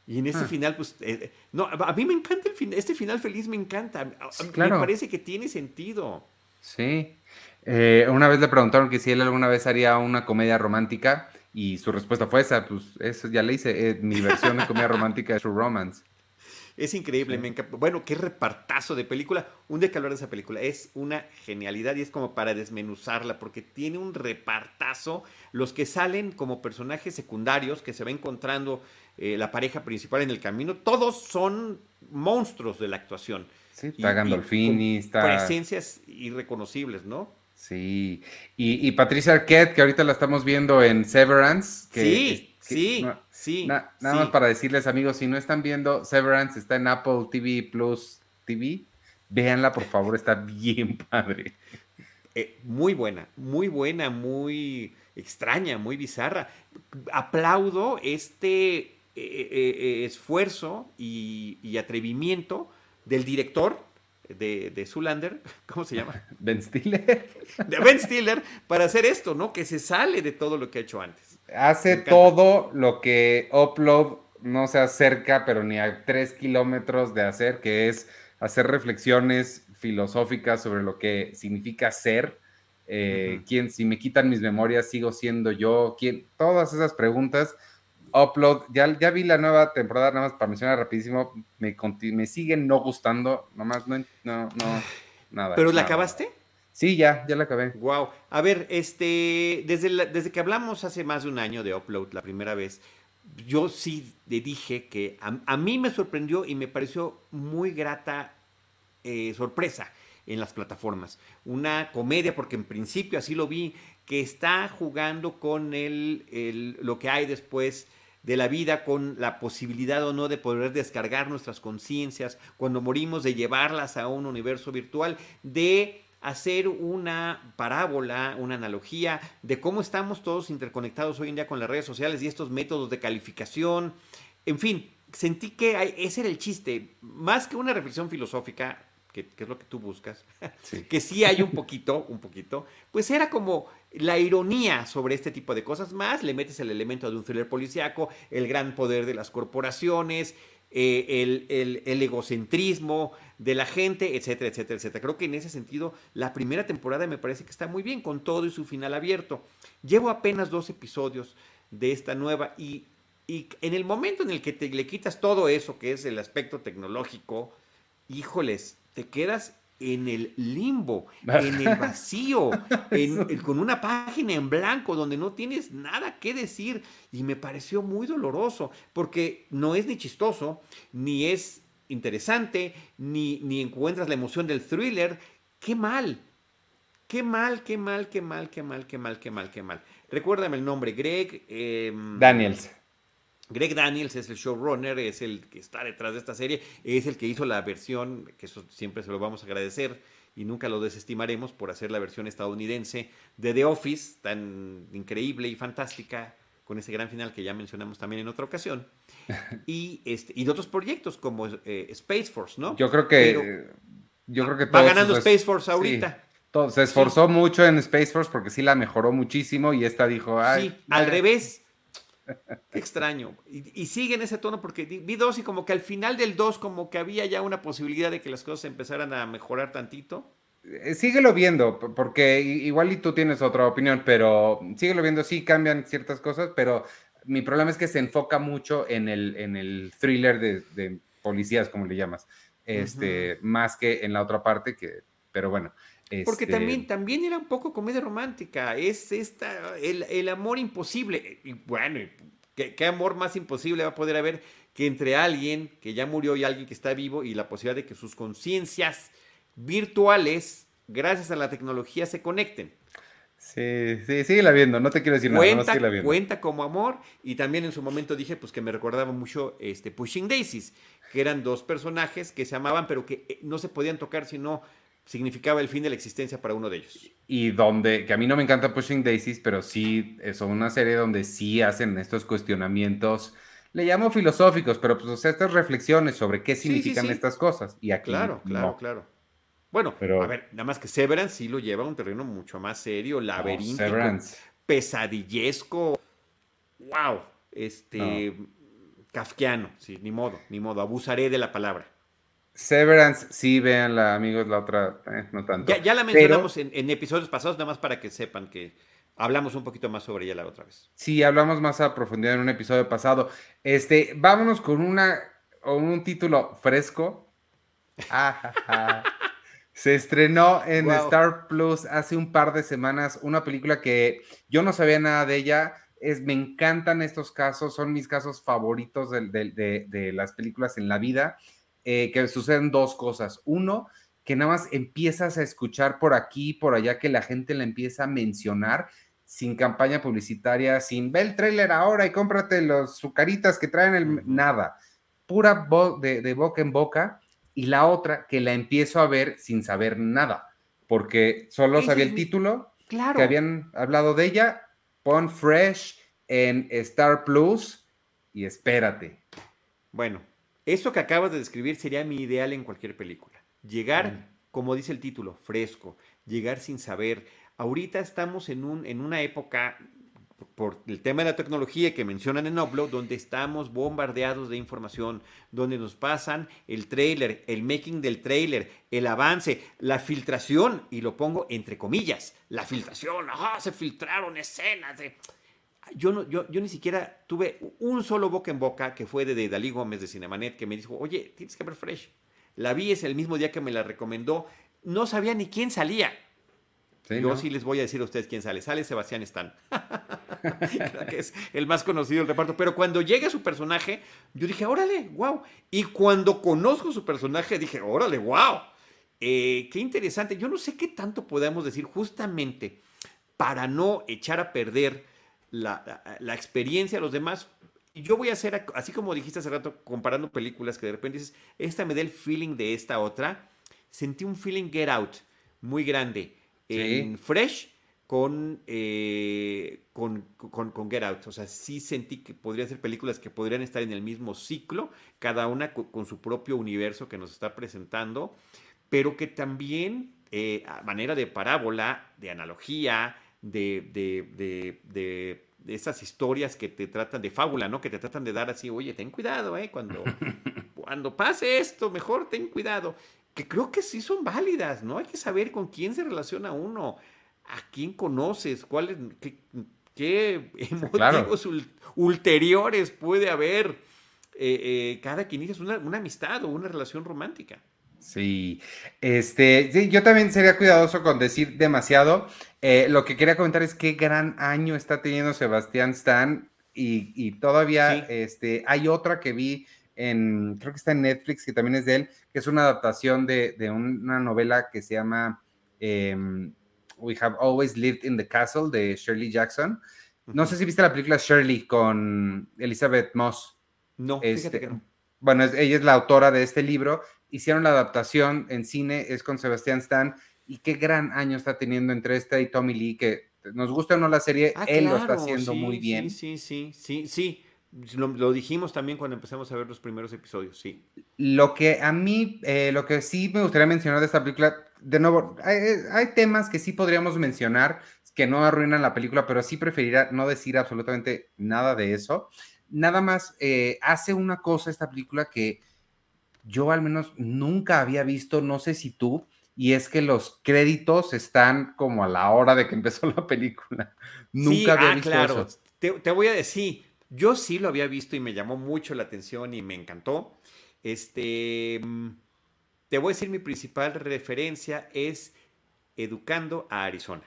Y en ese ah. final, pues, eh, no, a mí me encanta el final, este final feliz me encanta. Me parece que tiene sentido. Sí. Eh, una vez le preguntaron que si él alguna vez haría una comedia romántica y su respuesta fue esa, pues eso ya le hice, mi versión de comedia romántica es True Romance. Es increíble, me encanta. Bueno, qué repartazo de película. Un que hablar de esa película es una genialidad y es como para desmenuzarla porque tiene un repartazo. Los que salen como personajes secundarios que se va encontrando eh, la pareja principal en el camino, todos son monstruos de la actuación. Sí, está Gandolfini, está... Presencias irreconocibles, ¿no? Sí, y, Patricia Arquette, que ahorita la estamos viendo en Severance. Que, sí, Sí, sí. nada más para decirles, amigos, si no están viendo, Severance está en Apple TV Plus TV. Véanla, por favor, está bien padre. Eh, muy buena, muy buena, muy extraña, muy bizarra. Aplaudo este esfuerzo y, atrevimiento del director de, de Zulander, ¿cómo se llama? Ben Stiller. De Ben Stiller, para hacer esto, ¿no? Que se sale de todo lo que ha hecho antes. Hace todo lo que Upload no se acerca, pero ni a tres kilómetros de hacer, que es hacer reflexiones filosóficas sobre lo que significa ser. Eh, ¿quién, si me quitan mis memorias, sigo siendo yo? ¿Quién? Todas esas preguntas. Upload, ya, ya vi la nueva temporada, nada más para mencionar rapidísimo, me, me siguen no gustando, nomás no, no, no, nada. ¿Pero la acabaste? Sí, ya, ya la acabé. Wow. A ver, este, desde, desde que hablamos hace más de un año de Upload la primera vez, yo sí le dije que a, mí me sorprendió y me pareció muy grata eh, sorpresa en las plataformas. Una comedia, porque en principio así lo vi, que está jugando con el, el, lo que hay después de la vida, con la posibilidad o no de poder descargar nuestras conciencias cuando morimos, de llevarlas a un universo virtual, de hacer una parábola, una analogía de cómo estamos todos interconectados hoy en día con las redes sociales y estos métodos de calificación. En fin, sentí que ese era el chiste, más que una reflexión filosófica, que, es lo que tú buscas, que sí hay un poquito, un poquito, pues era como la ironía sobre este tipo de cosas, más le metes el elemento de un thriller policíaco, el gran poder de las corporaciones, eh, el, el, egocentrismo de la gente, etcétera, etcétera, etcétera. Creo que en ese sentido la primera temporada me parece que está muy bien, con todo y su final abierto. Llevo apenas dos episodios de esta nueva y, y en el momento en el que te le quitas todo eso, que es el aspecto tecnológico, híjoles, te quedas en el limbo, en el vacío, con una página en blanco donde no tienes nada que decir. Y me pareció muy doloroso, porque no es ni chistoso, ni es interesante, ni, ni encuentras la emoción del thriller. Qué mal, qué mal, qué mal, qué mal, qué mal, qué mal, qué mal, qué mal. Recuérdame el nombre, Greg. Em, Daniels. Greg Daniels es el showrunner, es el que está detrás de esta serie, es el que hizo la versión, que eso siempre se lo vamos a agradecer y nunca lo desestimaremos por hacer la versión estadounidense de The Office, tan increíble y fantástica, con ese gran final que ya mencionamos también en otra ocasión, y, este, y de otros proyectos como eh, Space Force, ¿no? Yo creo que... yo creo que va ganando Space Force ahorita. se esforzó mucho en Space Force porque sí la mejoró muchísimo y esta dijo, ay, sí, al revés, Qué extraño. Y, sigue en ese tono porque vi dos y como que al final del dos como que había ya una posibilidad de que las cosas empezaran a mejorar tantito. Eh, síguelo viendo, porque igual y tú tienes otra opinión, pero síguelo viendo, sí cambian ciertas cosas, pero mi problema es que se enfoca mucho en el, en el thriller de, policías, como le llamas, este, más que en la otra parte, que, pero bueno. Porque este también, también era un poco comedia romántica. Es esta, el, amor imposible. Y bueno, ¿qué, amor más imposible va a poder haber que entre alguien que ya murió y alguien que está vivo y la posibilidad de que sus conciencias virtuales, gracias a la tecnología, se conecten? Sí, sí, sigue la viendo, no te quiero decir cuenta, nada, viendo. Cuenta como amor y también en su momento dije pues que me recordaba mucho este Pushing Daisies, que eran dos personajes que se amaban pero que eh, no se podían tocar sino significaba el fin de la existencia para uno de ellos. Y donde, que a mí no me encanta Pushing Daisies, pero sí son una serie donde sí hacen estos cuestionamientos, le llamo filosóficos, pero pues estas reflexiones sobre qué significan estas cosas. Y aquí claro, claro, claro. Bueno, pero, a ver, nada más que Severance sí lo lleva a un terreno mucho más serio, laberíntico, pesadillesco. Wow, este kafkiano, sí, ni modo, ni modo, abusaré de la palabra. Severance, sí, véanla, amigos, la otra, eh, no tanto. Ya, la mencionamos en, episodios pasados, nada más para que sepan que hablamos un poquito más sobre ella la otra vez. Sí, hablamos más a profundidad en un episodio pasado. Este, vámonos con una, un título fresco. Se estrenó en Star Plus hace un par de semanas una película que yo no sabía nada de ella. Es, me encantan estos casos, son mis casos favoritos de, de las películas en la vida. Eh, que suceden dos cosas. Uno, que nada más empiezas a escuchar por aquí, por allá, que la gente la empieza a mencionar sin campaña publicitaria, sin ve el tráiler ahora y cómprate los sucaritas que traen el nada, pura de, boca en boca. Y la otra, que la empiezo a ver sin saber nada, porque solo sabía el título, claro. que habían hablado de ella, pon Fresh en Star Plus y espérate. Bueno, eso que acabas de describir sería mi ideal en cualquier película. Llegar, como dice el título, fresco, llegar sin saber. Ahorita estamos en, un, en una época, por el tema de la tecnología que mencionan en Upload, donde estamos bombardeados de información, donde nos pasan el trailer, el making del trailer, el avance, la filtración, y lo pongo entre comillas, la filtración, ajá, se filtraron escenas de yo, no, yo, yo, ni siquiera tuve un solo boca en boca que fue de, Dalí Gómez de Cinemanet que me dijo, oye, tienes que ver Fresh. La vi es el mismo día que me la recomendó. No sabía ni quién salía. yo sí les voy a decir a ustedes quién sale. Sale Sebastián Stan. que es el más conocido del reparto. Pero cuando llega su personaje, yo dije, órale, wow. Y cuando conozco su personaje, dije, órale, wow. Eh, qué interesante. Yo no sé qué tanto podemos decir justamente para no echar a perder la, experiencia de los demás. Y yo voy a hacer, así como dijiste hace rato, comparando películas que de repente dices, esta me da el feeling de esta otra. Sentí un feeling Get Out muy grande en Fresh con, eh, con, con, Get Out. O sea, sí sentí que podrían ser películas que podrían estar en el mismo ciclo, cada una con, su propio universo que nos está presentando, pero que también, eh, a manera de parábola, de analogía, de, de, de, esas historias que te tratan de fábula, ¿no? Que te tratan de dar así, oye, ten cuidado, ¿eh? Cuando, cuando pase esto, mejor ten cuidado. Que creo que sí son válidas, ¿no? Hay que saber con quién se relaciona uno, a quién conoces, cuáles, qué, qué motivos ulteriores puede haber eh, eh, cada quien es una, una amistad o una relación romántica. Sí, este, yo también sería cuidadoso con decir demasiado. Eh, lo que quería comentar es qué gran año está teniendo Sebastián Stan y, todavía este, hay otra que vi en, creo que está en Netflix, que también es de él, que es una adaptación de, una novela que se llama em, We Have Always Lived in the Castle de Shirley Jackson. No sé si viste la película Shirley con Elizabeth Moss. No, fíjate que no. Este, bueno, ella es la autora de este libro hicieron la adaptación en cine, es con Sebastián Stan, y qué gran año está teniendo entre este y Tommy Lee, que nos gusta o no la serie, ah, él lo está haciendo muy bien. Sí, sí, sí, sí, sí. Lo, dijimos también cuando empezamos a ver los primeros episodios, sí. Lo que a mí, eh, lo que sí me gustaría mencionar de esta película, de nuevo, hay, temas que sí podríamos mencionar que no arruinan la película, pero sí preferiría no decir absolutamente nada de eso. Nada más eh, hace una cosa esta película que yo al menos nunca había visto, no sé si tú, y es que los créditos están como a la hora de que empezó la película. Nunca había ah, visto claro. eso. Te, te, voy a decir, yo sí lo había visto y me llamó mucho la atención y me encantó. Este, mm, te voy a decir, mi principal referencia es Educando a Arizona.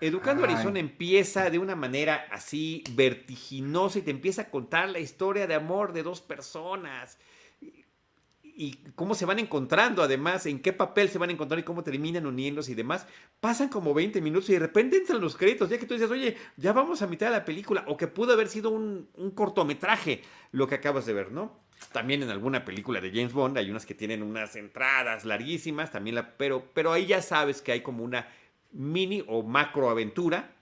Educando a Arizona empieza de una manera así vertiginosa y te empieza a contar la historia de amor de dos personas y, cómo se van encontrando, además, en qué papel se van a encontrar y cómo terminan uniéndose y demás. Pasan como 20 minutos y de repente entran los créditos, ya que tú dices, oye, ya vamos a mitad de la película, o que pudo haber sido un, cortometraje lo que acabas de ver, ¿no? También en alguna película de James Bond hay unas que tienen unas entradas larguísimas, también la, pero, pero ahí ya sabes que hay como una mini o macro aventura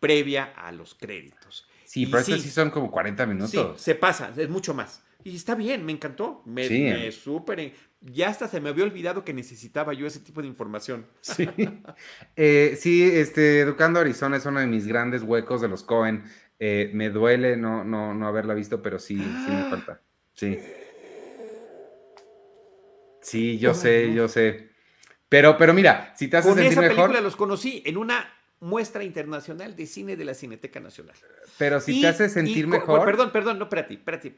previa a los créditos. Sí, pero estos sí son como 40 minutos. Sí, se pasa, es mucho más. Y está bien, me encantó. Me, me súper. Ya hasta se me había olvidado que necesitaba yo ese tipo de información. Sí. Eh, sí, este, Educando Arizona es uno de mis grandes huecos de los Cohen. Eh, me duele no, no, no haberla visto, pero sí, sí me falta. Sí. Sí, yo sé, yo sé. Pero, pero mira, si te haces Con sentir esa película los conocí en una muestra internacional de cine de la Cineteca Nacional. Pero si te hace sentir mejor. Perdón, perdón, no, espérate, espérate.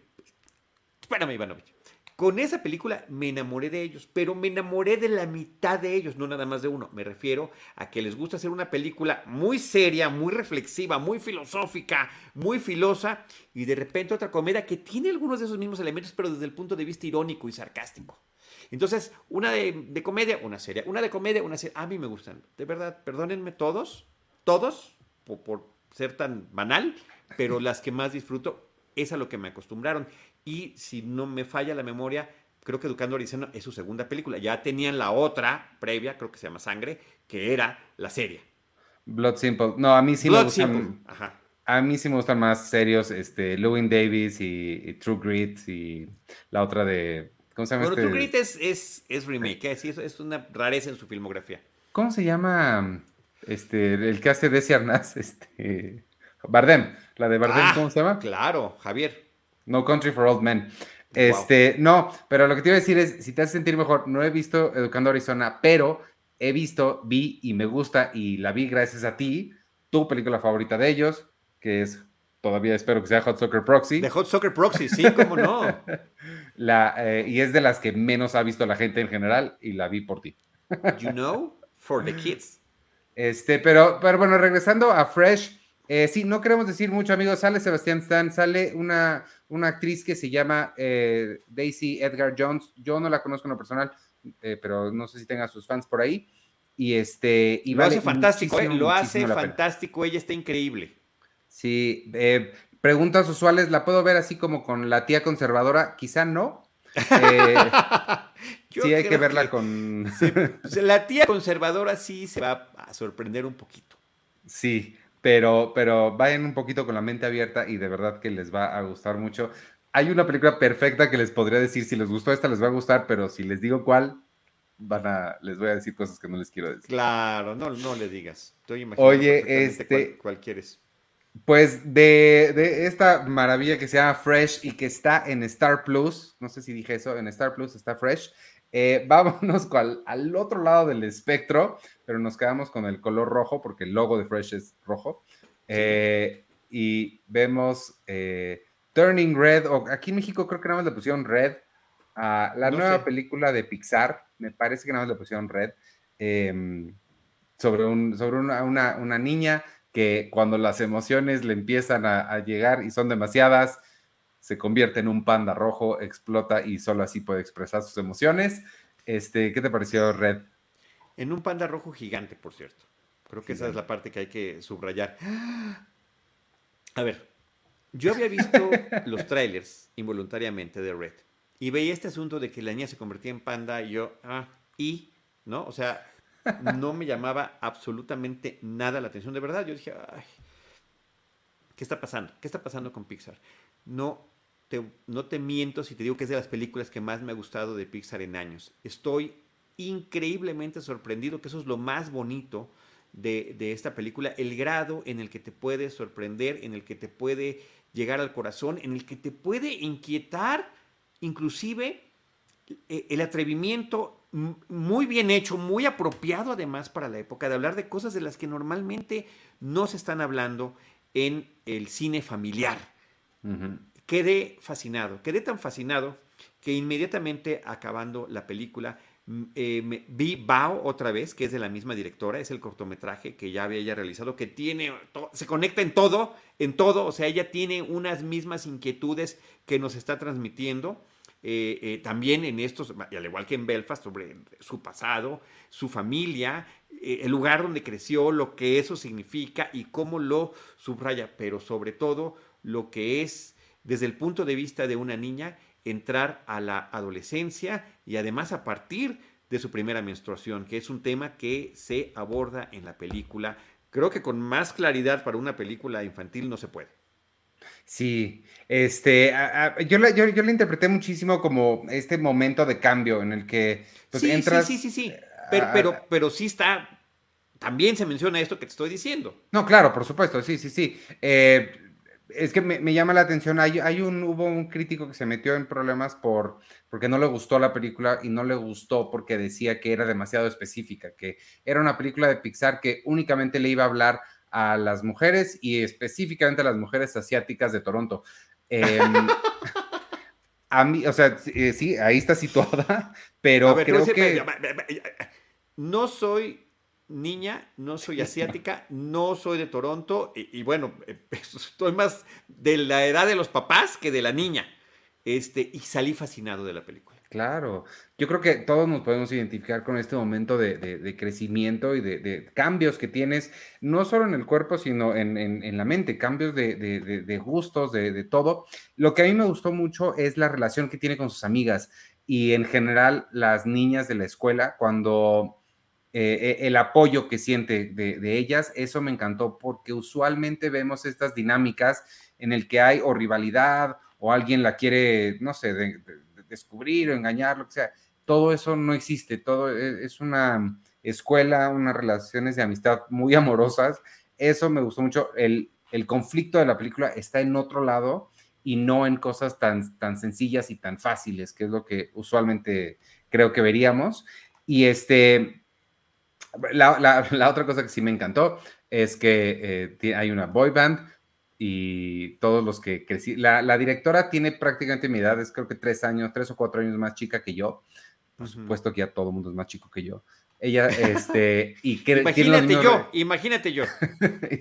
Espérame, Ivanovich. Con esa película me enamoré de ellos, pero me enamoré de la mitad de ellos, no nada más de uno. Me refiero a que les gusta hacer una película muy seria, muy reflexiva, muy filosófica, muy filosa, y de repente otra comedia que tiene algunos de esos mismos elementos, pero desde el punto de vista irónico y sarcástico. Entonces, una de, comedia, una seria, una de comedia, una serie. A mí me gustan. De verdad, perdónenme todos, todos, por, por ser tan banal, pero las que más disfruto es a lo que me acostumbraron. Y si no me falla la memoria, creo que Educando Arizona es su segunda película. Ya tenían la otra previa, creo que se llama Sangre, que era la serie. Blood Simple. No, a mí sí me gustan. A mí sí me gustan más serios, este, Lewin Davis y, True Grit y la otra de. ¿Cómo se llama? Bueno, este? True Grit es, es, remake, ¿eh? es, una rareza en su filmografía. ¿Cómo se llama este, el que hace Desi Arnaz? Este, Bardem. La de Bardem, ah, ¿cómo se llama? Claro, Javier. No Country for Old Men. Este, no, pero lo que te iba a decir es, si te hace sentir mejor, no he visto Educando Arizona, pero he visto, vi y me gusta y la vi gracias a ti, tu película favorita de ellos, que es, todavía espero que sea Hot Soccer Proxy. De Hot Soccer Proxy, sí, cómo no. la, eh, y es de las que menos ha visto la gente en general y la vi por ti. you know, for the kids. Este, pero, pero bueno, regresando a Fresh, eh, sí, no queremos decir mucho, amigos. Sale Sebastián Stan, sale una, una actriz que se llama eh, Daisy Edgar Jones. Yo no la conozco en lo personal, eh, pero no sé si tenga sus fans por ahí. Y este. Y lo hace fantástico, lo hace fantástico. Ella está increíble. Sí, preguntas usuales, ¿la puedo ver así como con la tía conservadora? Quizá no. sí, hay que verla con. la tía conservadora sí se va a sorprender un poquito. Sí, pero, pero vayan un poquito con la mente abierta y de verdad que les va a gustar mucho. Hay una película perfecta que les podría decir, si les gustó esta les va a gustar, pero si les digo cuál, van a, les voy a decir cosas que no les quiero decir. Claro, no, no le digas. Estoy Oye, este, cuál, quieres. Pues de, de, esta maravilla que se llama Fresh y que está en Star Plus, no sé si dije eso, en Star Plus está Fresh. Eh, vámonos al, al, otro lado del espectro, pero nos quedamos con el color rojo porque el logo de Fresh es rojo. Eh, y vemos eh, Turning Red, o aquí en México creo que nada más le pusieron Red, a la nueva película de Pixar, me parece que nada más le pusieron Red, em, sobre, un, sobre una, una, una, niña que cuando las emociones le empiezan a, a llegar y son demasiadas, se convierte en un panda rojo, explota y solo así puede expresar sus emociones. Este, ¿Qué te pareció, Red? En un panda rojo gigante, por cierto. Creo que esa es la parte que hay que subrayar. A ver, yo había visto los trailers involuntariamente de Red y veía este asunto de que la niña se convertía en panda y yo, ah, y, ¿no? O sea, no me llamaba absolutamente nada la atención. De verdad, yo dije, ay, ¿qué está pasando? ¿Qué está pasando con Pixar? No, no te miento si te digo que es de las películas que más me ha gustado de Pixar en años. Estoy increíblemente sorprendido, que eso es lo más bonito de, esta película, el grado en el que te puede sorprender, en el que te puede llegar al corazón, en el que te puede inquietar, inclusive eh, el atrevimiento muy bien hecho, muy apropiado además para la época, de hablar de cosas de las que normalmente no se están hablando en el cine familiar quedé fascinado, quedé tan fascinado que inmediatamente acabando la película eh, vi Bao otra vez, que es de la misma directora, es el cortometraje que ya había realizado, que tiene, se conecta en todo, en todo, o sea, ella tiene unas mismas inquietudes que nos está transmitiendo eh, eh, también en estos, al igual que en Belfast, sobre su pasado, su familia, el lugar donde creció, lo que eso significa y cómo lo subraya, pero sobre todo lo que es desde el punto de vista de una niña entrar a la adolescencia y además a partir de su primera menstruación, que es un tema que se aborda en la película. Creo que con más claridad para una película infantil no se puede. Sí, este, yo, la, yo, la interpreté muchísimo como este momento de cambio en el que pues, sí, entras. Sí, sí, sí, sí. Pero, pero, pero sí está. También se menciona esto que te estoy diciendo. No, claro, por supuesto, sí, sí, sí. Eh, es que me, llama la atención, hay, hay, un, hubo un crítico que se metió en problemas por, porque no le gustó la película y no le gustó porque decía que era demasiado específica, que era una película de Pixar que únicamente le iba a hablar a las mujeres y específicamente a las mujeres asiáticas de Toronto. Em, a mí, o sea, eh, sí, ahí está situada, pero creo que... No soy niña, no soy asiática, no soy de Toronto y, bueno, estoy más de la edad de los papás que de la niña. Este, y salí fascinado de la película. Claro, yo creo que todos nos podemos identificar con este momento de, crecimiento y de, cambios que tienes, no solo en el cuerpo, sino en, la mente, cambios de, gustos, de, todo. Lo que a mí me gustó mucho es la relación que tiene con sus amigas y en general las niñas de la escuela, cuando eh, e, el apoyo que siente de, ellas, eso me encantó porque usualmente vemos estas dinámicas en el que hay o rivalidad o alguien la quiere, no sé, descubrir o engañar, lo que sea. Todo eso no existe, todo e, es una escuela, unas relaciones de amistad muy amorosas. Eso me gustó mucho. El, el conflicto de la película está en otro lado y no en cosas tan, tan sencillas y tan fáciles, que es lo que usualmente creo que veríamos. Y este, la, la, otra cosa que sí me encantó es que eh, hay una boy band y todos los que crecí. La, la, directora tiene prácticamente mi edad, es creo que tres años, tres o cuatro años más chica que yo. Por supuesto que ya todo el mundo es más chico que yo. Ella, este, y que imagínate yo, imagínate yo.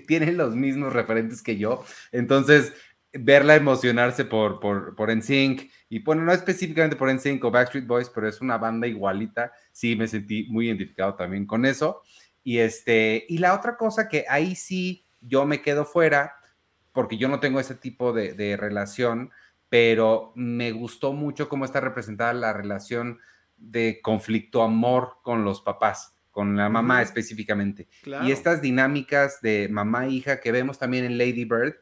tiene los mismos referentes que yo. Entonces, verla emocionarse por, por, por NSYNC, y bueno, no específicamente por NSYNC o Backstreet Boys, pero es una banda igualita, sí me sentí muy identificado también con eso. Y, este, y la otra cosa que ahí sí yo me quedo fuera, porque yo no tengo ese tipo de, de relación, pero me gustó mucho cómo está representada la relación de conflicto amor con los papás, con la mamá específicamente. Y estas dinámicas de mamá e hija que vemos también en Lady Bird,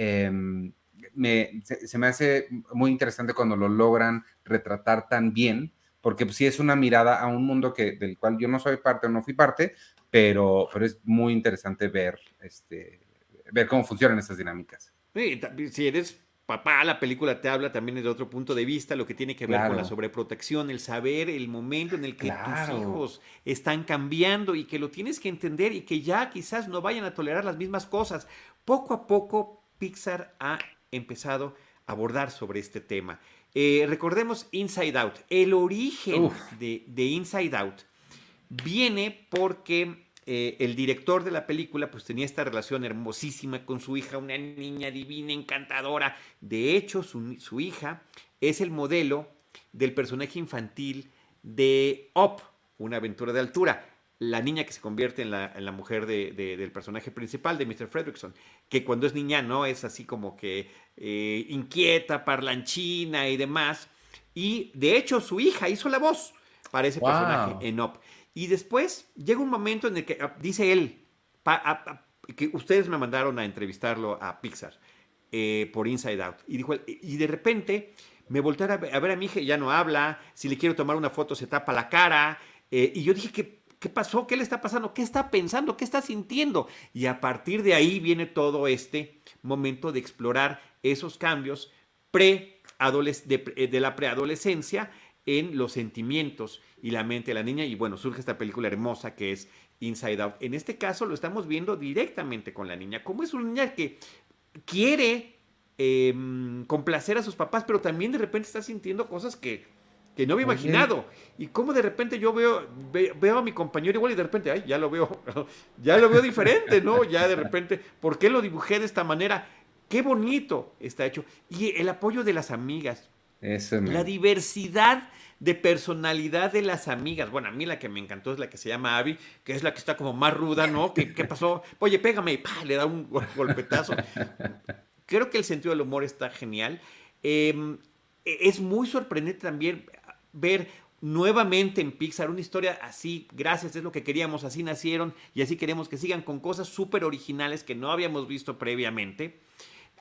Em, me, se, me hace muy interesante cuando lo logran retratar tan bien, porque pues, sí es una mirada a un mundo que, del cual yo no soy parte o no fui parte, pero, pero es muy interesante ver, este, ver cómo funcionan esas dinámicas. Sí, si eres papá, la película te habla también desde otro punto de vista, lo que tiene que ver con la sobreprotección, el saber el momento en el que tus hijos están cambiando y que lo tienes que entender y que ya quizás no vayan a tolerar las mismas cosas. Poco a poco Pixar ha empezado a abordar sobre este tema. Eh, recordemos Inside Out. El origen de, Inside Out viene porque eh, el director de la película pues tenía esta relación hermosísima con su hija, una niña divina, encantadora. De hecho, su, hija es el modelo del personaje infantil de Up, una aventura de altura la niña que se convierte en la, mujer del personaje principal, de Mr. Fredrickson, que cuando es niña no es así como que eh, inquieta, parlanchina y demás. Y de hecho su hija hizo la voz para ese personaje en Up. Y después llega un momento en el que ah, dice él, que ustedes me mandaron a entrevistarlo a Pixar eh, por Inside Out. Y dijo, y de repente me volteé a ver a, mi hija ya no habla, si le quiero tomar una foto se tapa la cara. Eh, y yo dije que ¿Qué pasó? ¿Qué le está pasando? ¿Qué está pensando? ¿Qué está sintiendo? Y a partir de ahí viene todo este momento de explorar esos cambios eh, de la preadolescencia en los sentimientos y la mente de la niña. Y bueno, surge esta película hermosa que es Inside Out. En este caso lo estamos viendo directamente con la niña. Como es una niña que quiere em, complacer a sus papás, pero también de repente está sintiendo cosas que que no había imaginado. Y cómo de repente yo veo, veo a mi compañero igual y de repente, ay, ya lo veo, ya lo veo diferente, ¿no? Ya de repente, ¿por qué lo dibujé de esta manera? Qué bonito está hecho. Y el apoyo de las amigas. La diversidad de personalidad de las amigas. Bueno, a mí la que me encantó es la que se llama Abby, que es la que está como más ruda, ¿no? ¿Qué, qué pasó? Oye, pégame, y le da un golpetazo. Creo que el sentido del humor está genial. Em, e, es muy sorprendente también ver nuevamente en Pixar una historia así, gracias, es lo que queríamos, así nacieron y así queremos que sigan con cosas súper originales que no habíamos visto previamente,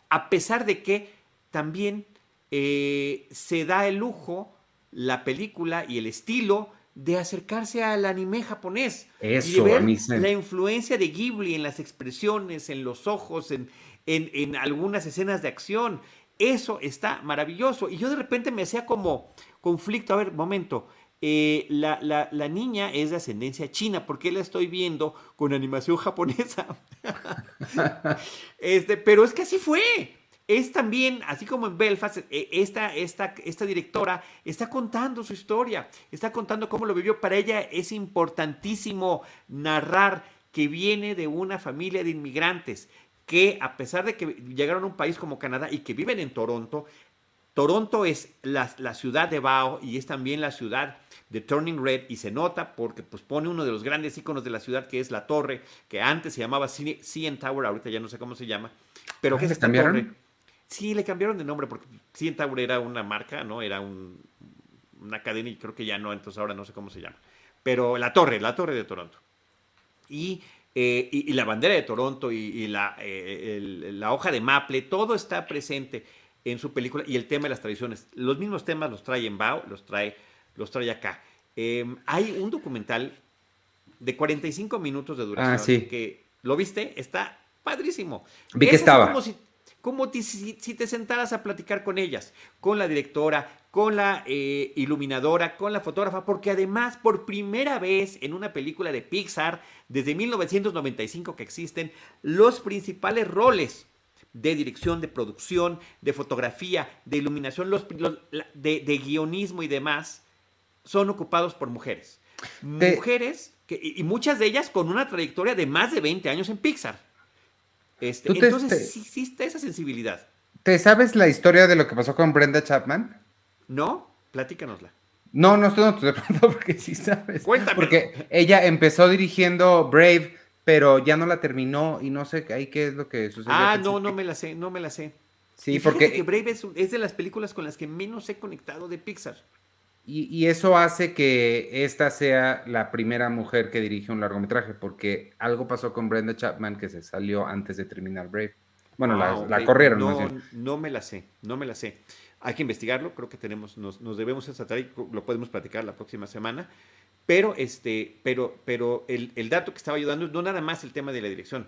a pesar de que también eh, se da el lujo la película y el estilo de acercarse al anime japonés. Eso, y de ver la influencia de Ghibli en las expresiones, en los ojos, en, en, algunas escenas de acción. Eso está maravilloso. Y yo de repente me hacía como conflicto. A ver, momento. Eh, la, la, niña es de ascendencia china, ¿por qué la estoy viendo con animación japonesa? este, pero es que así fue es también, así como en Belfast, e, esta, esta, esta directora está contando su historia, está contando cómo lo vivió. Para ella es importantísimo narrar que viene de una familia de inmigrantes que a pesar de que llegaron a un país como Canadá y que viven en Toronto, Toronto es la, ciudad de Bao y es también la ciudad de Turning Red y se nota porque pues pone uno de los grandes iconos de la ciudad que es la torre, que antes se llamaba CN Tower, ahorita ya no sé cómo se llama, pero ah, que es esta torre Sí, le cambiaron de nombre porque Tower era una marca, ¿no? Era un, una cadena y creo que ya no, entonces ahora no sé cómo se llama. Pero la torre, la torre de Toronto. Y, eh, y, la bandera de Toronto y, la, eh, la hoja de Maple, todo está presente en su película y el tema de las tradiciones. Los mismos temas los trae en Bao, los trae, los trae acá. Em, hay un documental de 45 minutos de duración ah, sí. que, ¿lo viste? Está padrísimo. Vi que estaba como si, te sentaras a platicar con ellas, con la directora, con la eh, iluminadora, con la fotógrafa, porque además por primera vez en una película de Pixar, desde 1995 que existen, los principales roles de dirección, de producción, de fotografía, de iluminación, los, de, guionismo y demás, son ocupados por mujeres. Mujeres, que, y muchas de ellas con una trayectoria de más de 20 años en Pixar. Este, entonces, sí existe esa sensibilidad. ¿Te sabes la historia de lo que pasó con Brenda Chapman? No, platícanosla. No, no estoy no, de pronto porque sí sabes. Cuéntame. Porque ella empezó dirigiendo Brave, pero ya no la terminó y no sé ahí qué es lo que sucedió. Ah, no, no me la sé, no me la sé. Sí, porque que Brave es, de las películas con las que menos he conectado de Pixar. Y, eso hace que esta sea la primera mujer que dirige un largometraje, porque algo pasó con Brenda Chapman que se salió antes de terminar Brave. Bueno, la, ah, corrieron. No, no me la sé, no me la sé. Hay que investigarlo, creo que tenemos, nos, debemos tratar y lo podemos platicar la próxima semana. Pero, este, pero, pero el, dato que estaba ayudando es no nada más el tema de la dirección,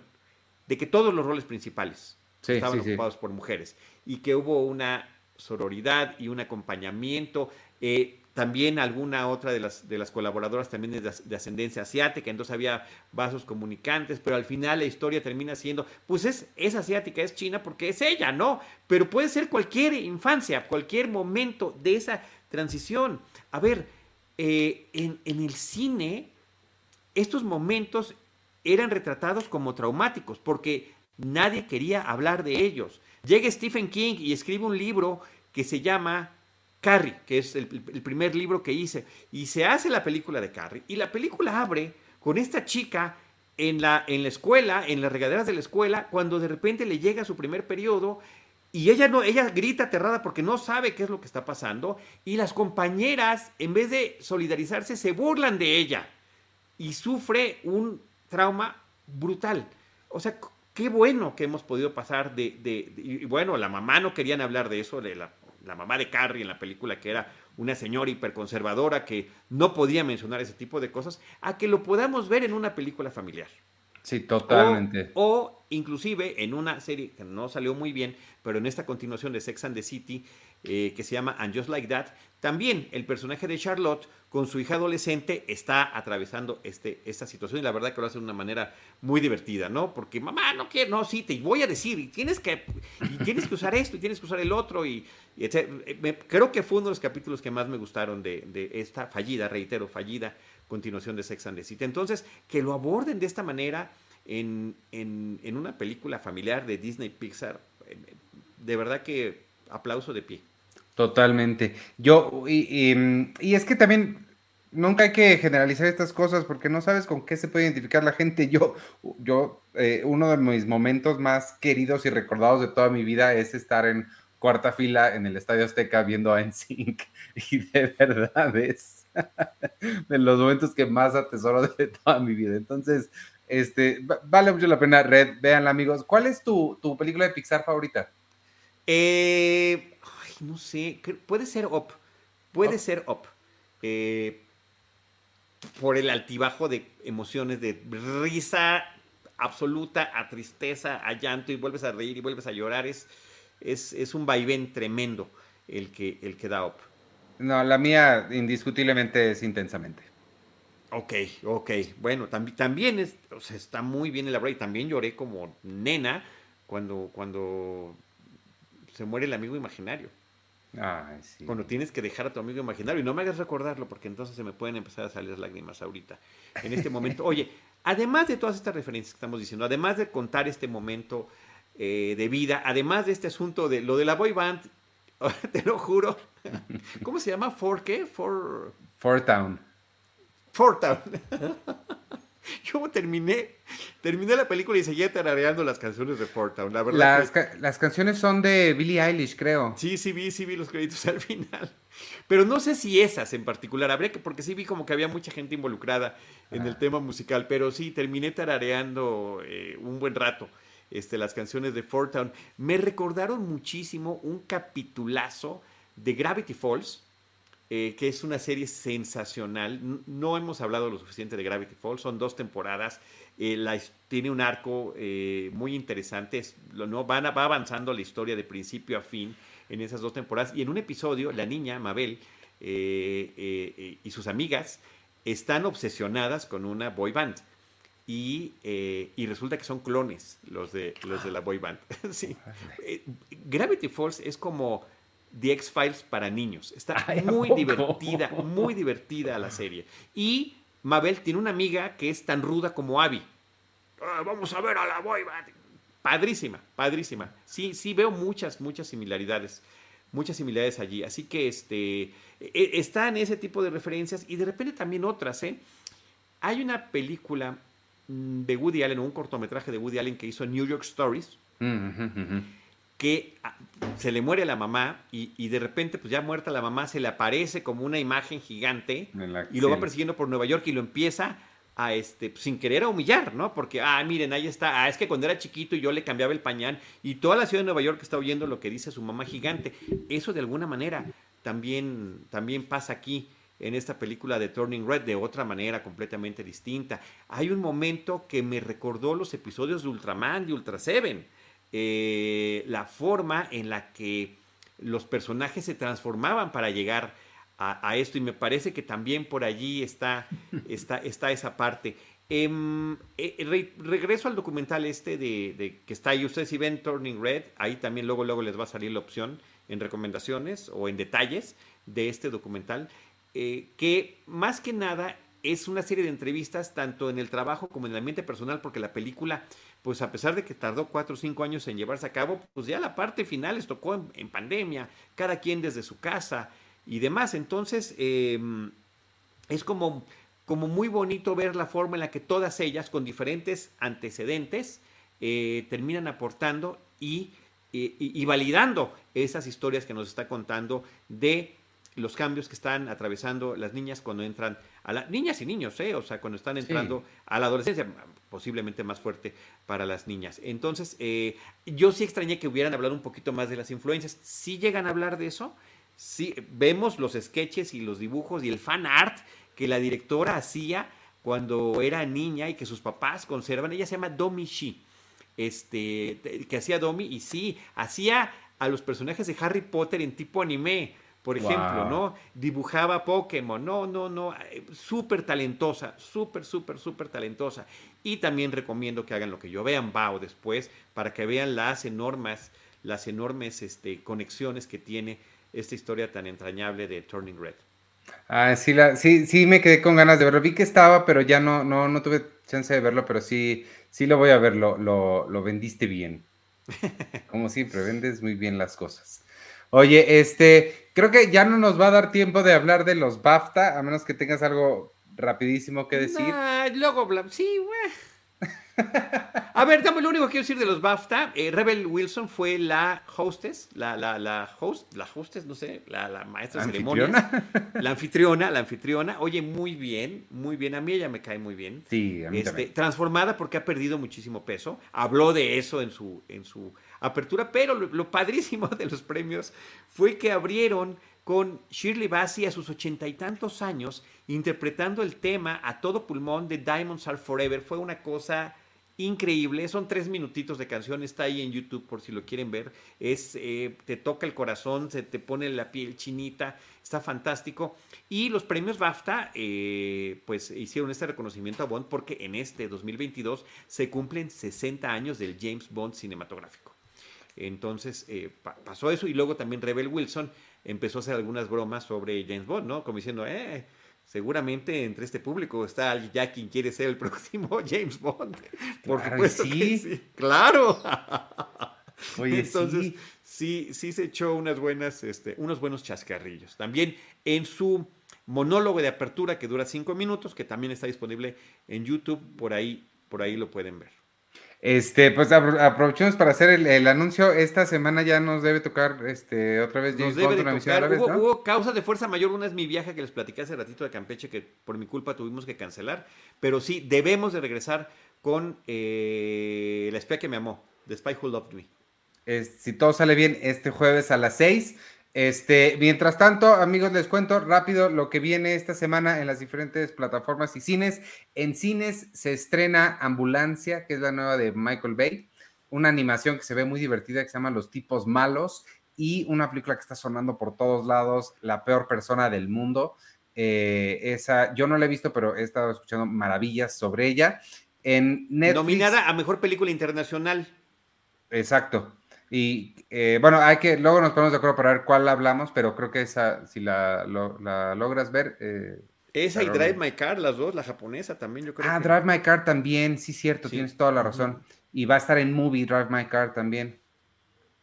de que todos los roles principales estaban ocupados por mujeres y que hubo una sororidad y un acompañamiento. Eh, también alguna otra de las, de las colaboradoras también es de, ascendencia asiática, entonces había vasos comunicantes, pero al final la historia termina siendo, pues es, es asiática, es china porque es ella, ¿no? Pero puede ser cualquier infancia, cualquier momento de esa transición. A ver, eh, en, en el cine, estos momentos eran retratados como traumáticos porque nadie quería hablar de ellos. Llega Stephen King y escribe un libro que se llama Carrie, que es el, primer libro que hice, y se hace la película de Carrie, y la película abre con esta chica en la, en la escuela, en las regaderas de la escuela, cuando de repente le llega su primer periodo y ella no, ella grita aterrada porque no sabe qué es lo que está pasando y las compañeras, en vez de solidarizarse, se burlan de ella y sufre un trauma brutal. O sea, qué bueno que hemos podido pasar de, de, y bueno, la mamá no querían hablar de eso, de la la mamá de Carrie en la película, que era una señora hiperconservadora que no podía mencionar ese tipo de cosas, a que lo podamos ver en una película familiar. Sí, totalmente. O, inclusive en una serie que no salió muy bien, pero en esta continuación de Sex and the City, eh, que se llama And Just Like That, también el personaje de Charlotte con su hija adolescente está atravesando este, esta situación y la verdad que lo hace de una manera muy divertida, ¿no? Porque mamá no quiere, no, sí, te voy a decir, y tienes que, y tienes que usar esto y tienes que usar el otro y, creo que fue uno de los capítulos que más me gustaron de, de esta fallida, reitero, fallida continuación de Sex and the City. Entonces, que lo aborden de esta manera en, en, una película familiar de Disney Pixar, eh, de verdad que aplauso de pie. Totalmente. Yo, y, y, es que también nunca hay que generalizar estas cosas porque no sabes con qué se puede identificar la gente. Yo, yo eh, uno de mis momentos más queridos y recordados de toda mi vida es estar en cuarta fila en el Estadio Azteca viendo a NSYNC y de verdad es de los momentos que más atesoro de toda mi vida. Entonces, este, vale mucho la pena, Red, véanla amigos. ¿Cuál es tu, tu película de Pixar favorita? Eh, ay, no sé, puede ser Up, puede ser Up. Eh, por el altibajo de emociones, de risa absoluta a tristeza, a llanto, y vuelves a reír y vuelves a llorar. Es, es, un vaivén tremendo el que, el que da Up. No, la mía indiscutiblemente es intensamente. Ok, ok. Bueno, también, también es, o sea, está muy bien elaborado y también lloré como nena cuando, cuando se muere el amigo imaginario. Ay, sí. Cuando tienes que dejar a tu amigo imaginario y no me hagas recordarlo porque entonces se me pueden empezar a salir lágrimas ahorita. En este momento, oye, además de todas estas referencias que estamos diciendo, además de contar este momento eh, de vida, además de este asunto de lo de la boy band, te lo juro, ¿cómo se llama? ¿For qué? For... For Town. For Town. Yo terminé, terminé la película y seguía tarareando las canciones de Fort Town. La verdad las, las canciones son de Billie Eilish, creo. Sí, sí vi, sí vi los créditos al final. Pero no sé si esas en particular. Habría que, porque sí vi como que había mucha gente involucrada en el tema musical. Pero sí, terminé tarareando eh, un buen rato. Este, las canciones de Fort Town. Me recordaron muchísimo un capitulazo de Gravity Falls eh, que es una serie sensacional. No hemos hablado lo suficiente de Gravity Falls, son dos temporadas. Eh, tiene un arco eh, muy interesante, no, va avanzando la historia de principio a fin en esas dos temporadas. Y en un episodio, la niña, Mabel, y sus amigas están obsesionadas con una boy band. Y, resulta que son clones los de, los de la boy band. sí. Gravity Falls es como The X-Files para niños. Está muy divertida, muy divertida la serie. Y Mabel tiene una amiga que es tan ruda como Abby. Ah, vamos a ver a la boy Padrísima, padrísima. Sí, sí veo muchas, muchas similaridades. Muchas similaridades allí. Así que este, e, están ese tipo de referencias y de repente también otras. ¿eh? Hay una película de Woody Allen, un cortometraje de Woody Allen que hizo New York Stories. Mm, que ah, se le muere a la mamá y, de repente, pues ya muerta la mamá, se le aparece como una imagen gigante y lo va persiguiendo por Nueva York y lo empieza a este, pues, sin querer a humillar, ¿no? Porque, ah, miren, ahí está, ah, es que cuando era chiquito yo le cambiaba el pañal y toda la ciudad de Nueva York está oyendo lo que dice su mamá gigante. Eso de alguna manera también, también pasa aquí en esta película de Turning Red de otra manera completamente distinta. Hay un momento que me recordó los episodios de Ultraman, de Ultra Seven eh, la forma en la que los personajes se transformaban para llegar a, esto y me parece que también por allí está, está, está esa parte. Em, eh, regreso al documental este de, que está ahí, ustedes si ven Turning Red, ahí también luego, luego les va a salir la opción en recomendaciones o en detalles de este documental, eh, que más que nada es una serie de entrevistas tanto en el trabajo como en el ambiente personal, porque la película pues a pesar de que tardó cuatro o cinco años en llevarse a cabo, pues ya la parte final les tocó en, pandemia, cada quien desde su casa y demás. Entonces, em, es como, como muy bonito ver la forma en la que todas ellas, con diferentes antecedentes, eh, terminan aportando y, y validando esas historias que nos está contando de los cambios que están atravesando las niñas cuando entran a las niñas y niños, ¿eh? o sea, cuando están entrando a la adolescencia, posiblemente más fuerte para las niñas. Entonces, eh, yo sí extrañé que hubieran hablado un poquito más de las influencias. Si llegan a hablar de eso, sí vemos los sketches y los dibujos y el fan art que la directora hacía cuando era niña y que sus papás conservan. Ella se llama Domi Shi, este, que hacía Domi y sí, hacía a los personajes de Harry Potter en tipo anime por ejemplo, ¿no? Dibujaba Pokémon, no, no, no, eh, súper talentosa, súper, súper, súper talentosa. Y también recomiendo que hagan lo que yo vean Bao después, para que vean las enormes, las enormes este, conexiones que tiene esta historia tan entrañable de Turning Red. Ah, sí, la, sí, sí me quedé con ganas de verlo. Vi que estaba, pero ya no, no, no tuve chance de verlo, pero sí, sí lo voy a ver, lo, lo, lo vendiste bien. Como siempre, vendes muy bien las cosas. Oye, este, creo que ya no nos va a dar tiempo de hablar de los BAFTA, a menos que tengas algo rapidísimo que decir. luego, sí, güey. A ver, dame lo único que quiero decir de los BAFTA. Eh, Rebel Wilson fue la hostess, la, la, la host, la hostess, no sé, la, la maestra de ceremonias. La anfitriona, la anfitriona. Oye, muy bien, muy bien. A mí ella me cae muy bien. Sí, a mí este, Transformada porque ha perdido muchísimo peso. Habló de eso en su, en su apertura, pero lo, padrísimo de los premios fue que abrieron con Shirley Bassey a sus ochenta y tantos años interpretando el tema a todo pulmón de Diamonds Are Forever. Fue una cosa increíble. Son tres minutitos de canción, está ahí en YouTube por si lo quieren ver. Es, eh, te toca el corazón, se te pone la piel chinita, está fantástico. Y los premios BAFTA, eh, pues hicieron este reconocimiento a Bond porque en este 2022 se cumplen 60 años del James Bond cinematográfico. Entonces eh, pasó eso y luego también Rebel Wilson empezó a hacer algunas bromas sobre James Bond, ¿no? Como diciendo, eh, seguramente entre este público está ya quien quiere ser el próximo James Bond. Por supuesto sí. sí. Claro. Oye, Entonces, sí. sí, se echó unas buenas, este, unos buenos chascarrillos. También en su monólogo de apertura que dura cinco minutos, que también está disponible en YouTube, por ahí, por ahí lo pueden ver. Este, pues aprovechemos para hacer el, anuncio. Esta semana ya nos debe tocar este, otra vez James Bond, a la vez, hubo, hubo, causas de fuerza mayor. Una es mi viaje que les platiqué hace ratito de Campeche, que por mi culpa tuvimos que cancelar. Pero sí, debemos de regresar con eh, La espía que me amó, The Spy Who Loved Me. si todo sale bien, este jueves a las 6. Este, mientras tanto, amigos, les cuento rápido lo que viene esta semana en las diferentes plataformas y cines. En cines se estrena Ambulancia, que es la nueva de Michael Bay, una animación que se ve muy divertida que se llama Los tipos malos y una película que está sonando por todos lados, La peor persona del mundo. Eh, esa yo no la he visto, pero he estado escuchando maravillas sobre ella. En Netflix, Nominada a mejor película internacional. Exacto. Y eh, bueno, hay que, luego nos ponemos de acuerdo para ver cuál hablamos, pero creo que esa, si la, logras ver. Eh, esa y Drive My Car, las dos, la japonesa también, yo creo. Ah, Drive My Car también, sí, cierto, tienes toda la razón. Y va a estar en Movie Drive My Car también.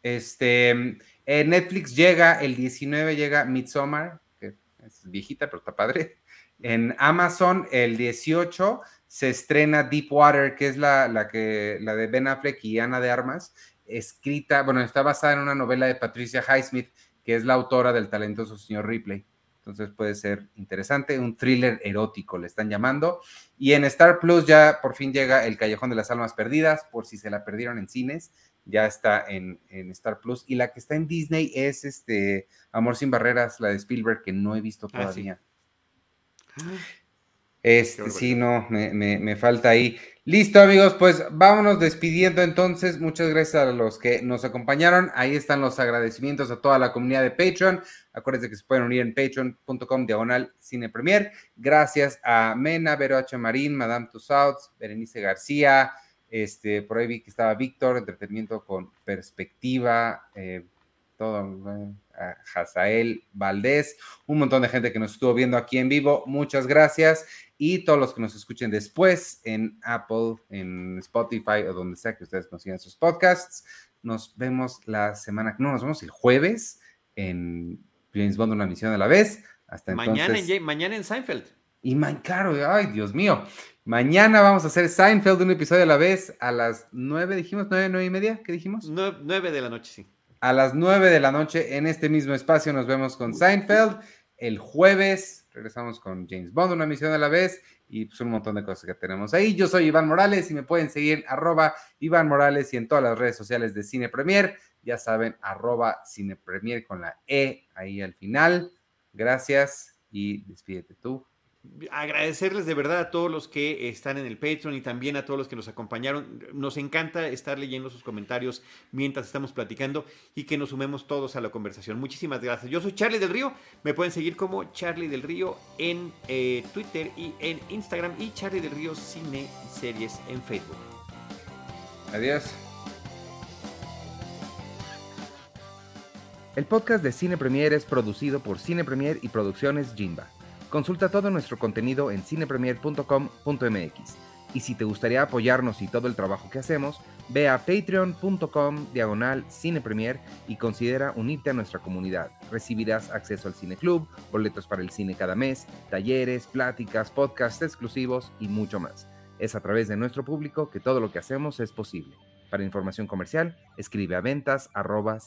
Este, en Netflix llega, el 19 llega Midsommar, que es viejita, pero está padre. En Amazon, el 18 se estrena Deepwater, que es la, la, que, la de Ben Affleck y Ana de Armas escrita, bueno, está basada en una novela de Patricia Highsmith, que es la autora del talentoso señor Ripley. Entonces puede ser interesante, un thriller erótico le están llamando. Y en Star Plus ya por fin llega El Callejón de las Almas Perdidas, por si se la perdieron en cines, ya está en, Star Plus. Y la que está en Disney es este Amor sin Barreras, la de Spielberg, que no he visto ah, todavía. Este, sí, no, me, falta ahí. Listo, amigos, pues vámonos despidiendo entonces. Muchas gracias a los que nos acompañaron. Ahí están los agradecimientos a toda la comunidad de Patreon. Acuérdense que se pueden unir en patreon.com diagonal cine premier. Gracias a Mena, Vero H. Marín, Madame Tussauds, Berenice García. Este, por ahí vi que estaba Víctor, entretenimiento con perspectiva. Eh, todo, a Hazael Valdés, un montón de gente que nos estuvo viendo aquí en vivo. Muchas gracias y todos los que nos escuchen después en Apple, en Spotify o donde sea que ustedes consigan sus podcasts. Nos vemos la semana, no, nos vemos el jueves en James Bond, una misión a la vez. Hasta mañana En, mañana en Seinfeld. Y man, claro, ay, Dios mío. Mañana vamos a hacer Seinfeld, un episodio a la vez, a las nueve, dijimos, nueve, nueve y media, ¿qué dijimos? Nueve, de la noche, sí. A las nueve de la noche en este mismo espacio nos vemos con Seinfeld. El jueves regresamos con James Bond, una misión a la vez y pues un montón de cosas que tenemos ahí. Yo soy Iván Morales y me pueden seguir en arroba Iván Morales y en todas las redes sociales de Cine Premier. Ya saben, arroba Cine Premier con la E ahí al final. Gracias y despídete tú agradecerles de verdad a todos los que están en el Patreon y también a todos los que nos acompañaron. Nos encanta estar leyendo sus comentarios mientras estamos platicando y que nos sumemos todos a la conversación. Muchísimas gracias. Yo soy Charlie del Río. Me pueden seguir como Charlie del Río en eh, Twitter y en Instagram y Charlie del Río Cine y Series en Facebook. Adiós. El podcast de Cine Premier es producido por Cine Premier y Producciones Jimba. Consulta todo nuestro contenido en cinepremier.com.mx. Y si te gustaría apoyarnos y todo el trabajo que hacemos, ve a patreon.com diagonal cinepremier y considera unirte a nuestra comunidad. Recibirás acceso al cine club, boletos para el cine cada mes, talleres, pláticas, podcasts exclusivos y mucho más. Es a través de nuestro público que todo lo que hacemos es posible. Para información comercial, escribe a ventas arroba.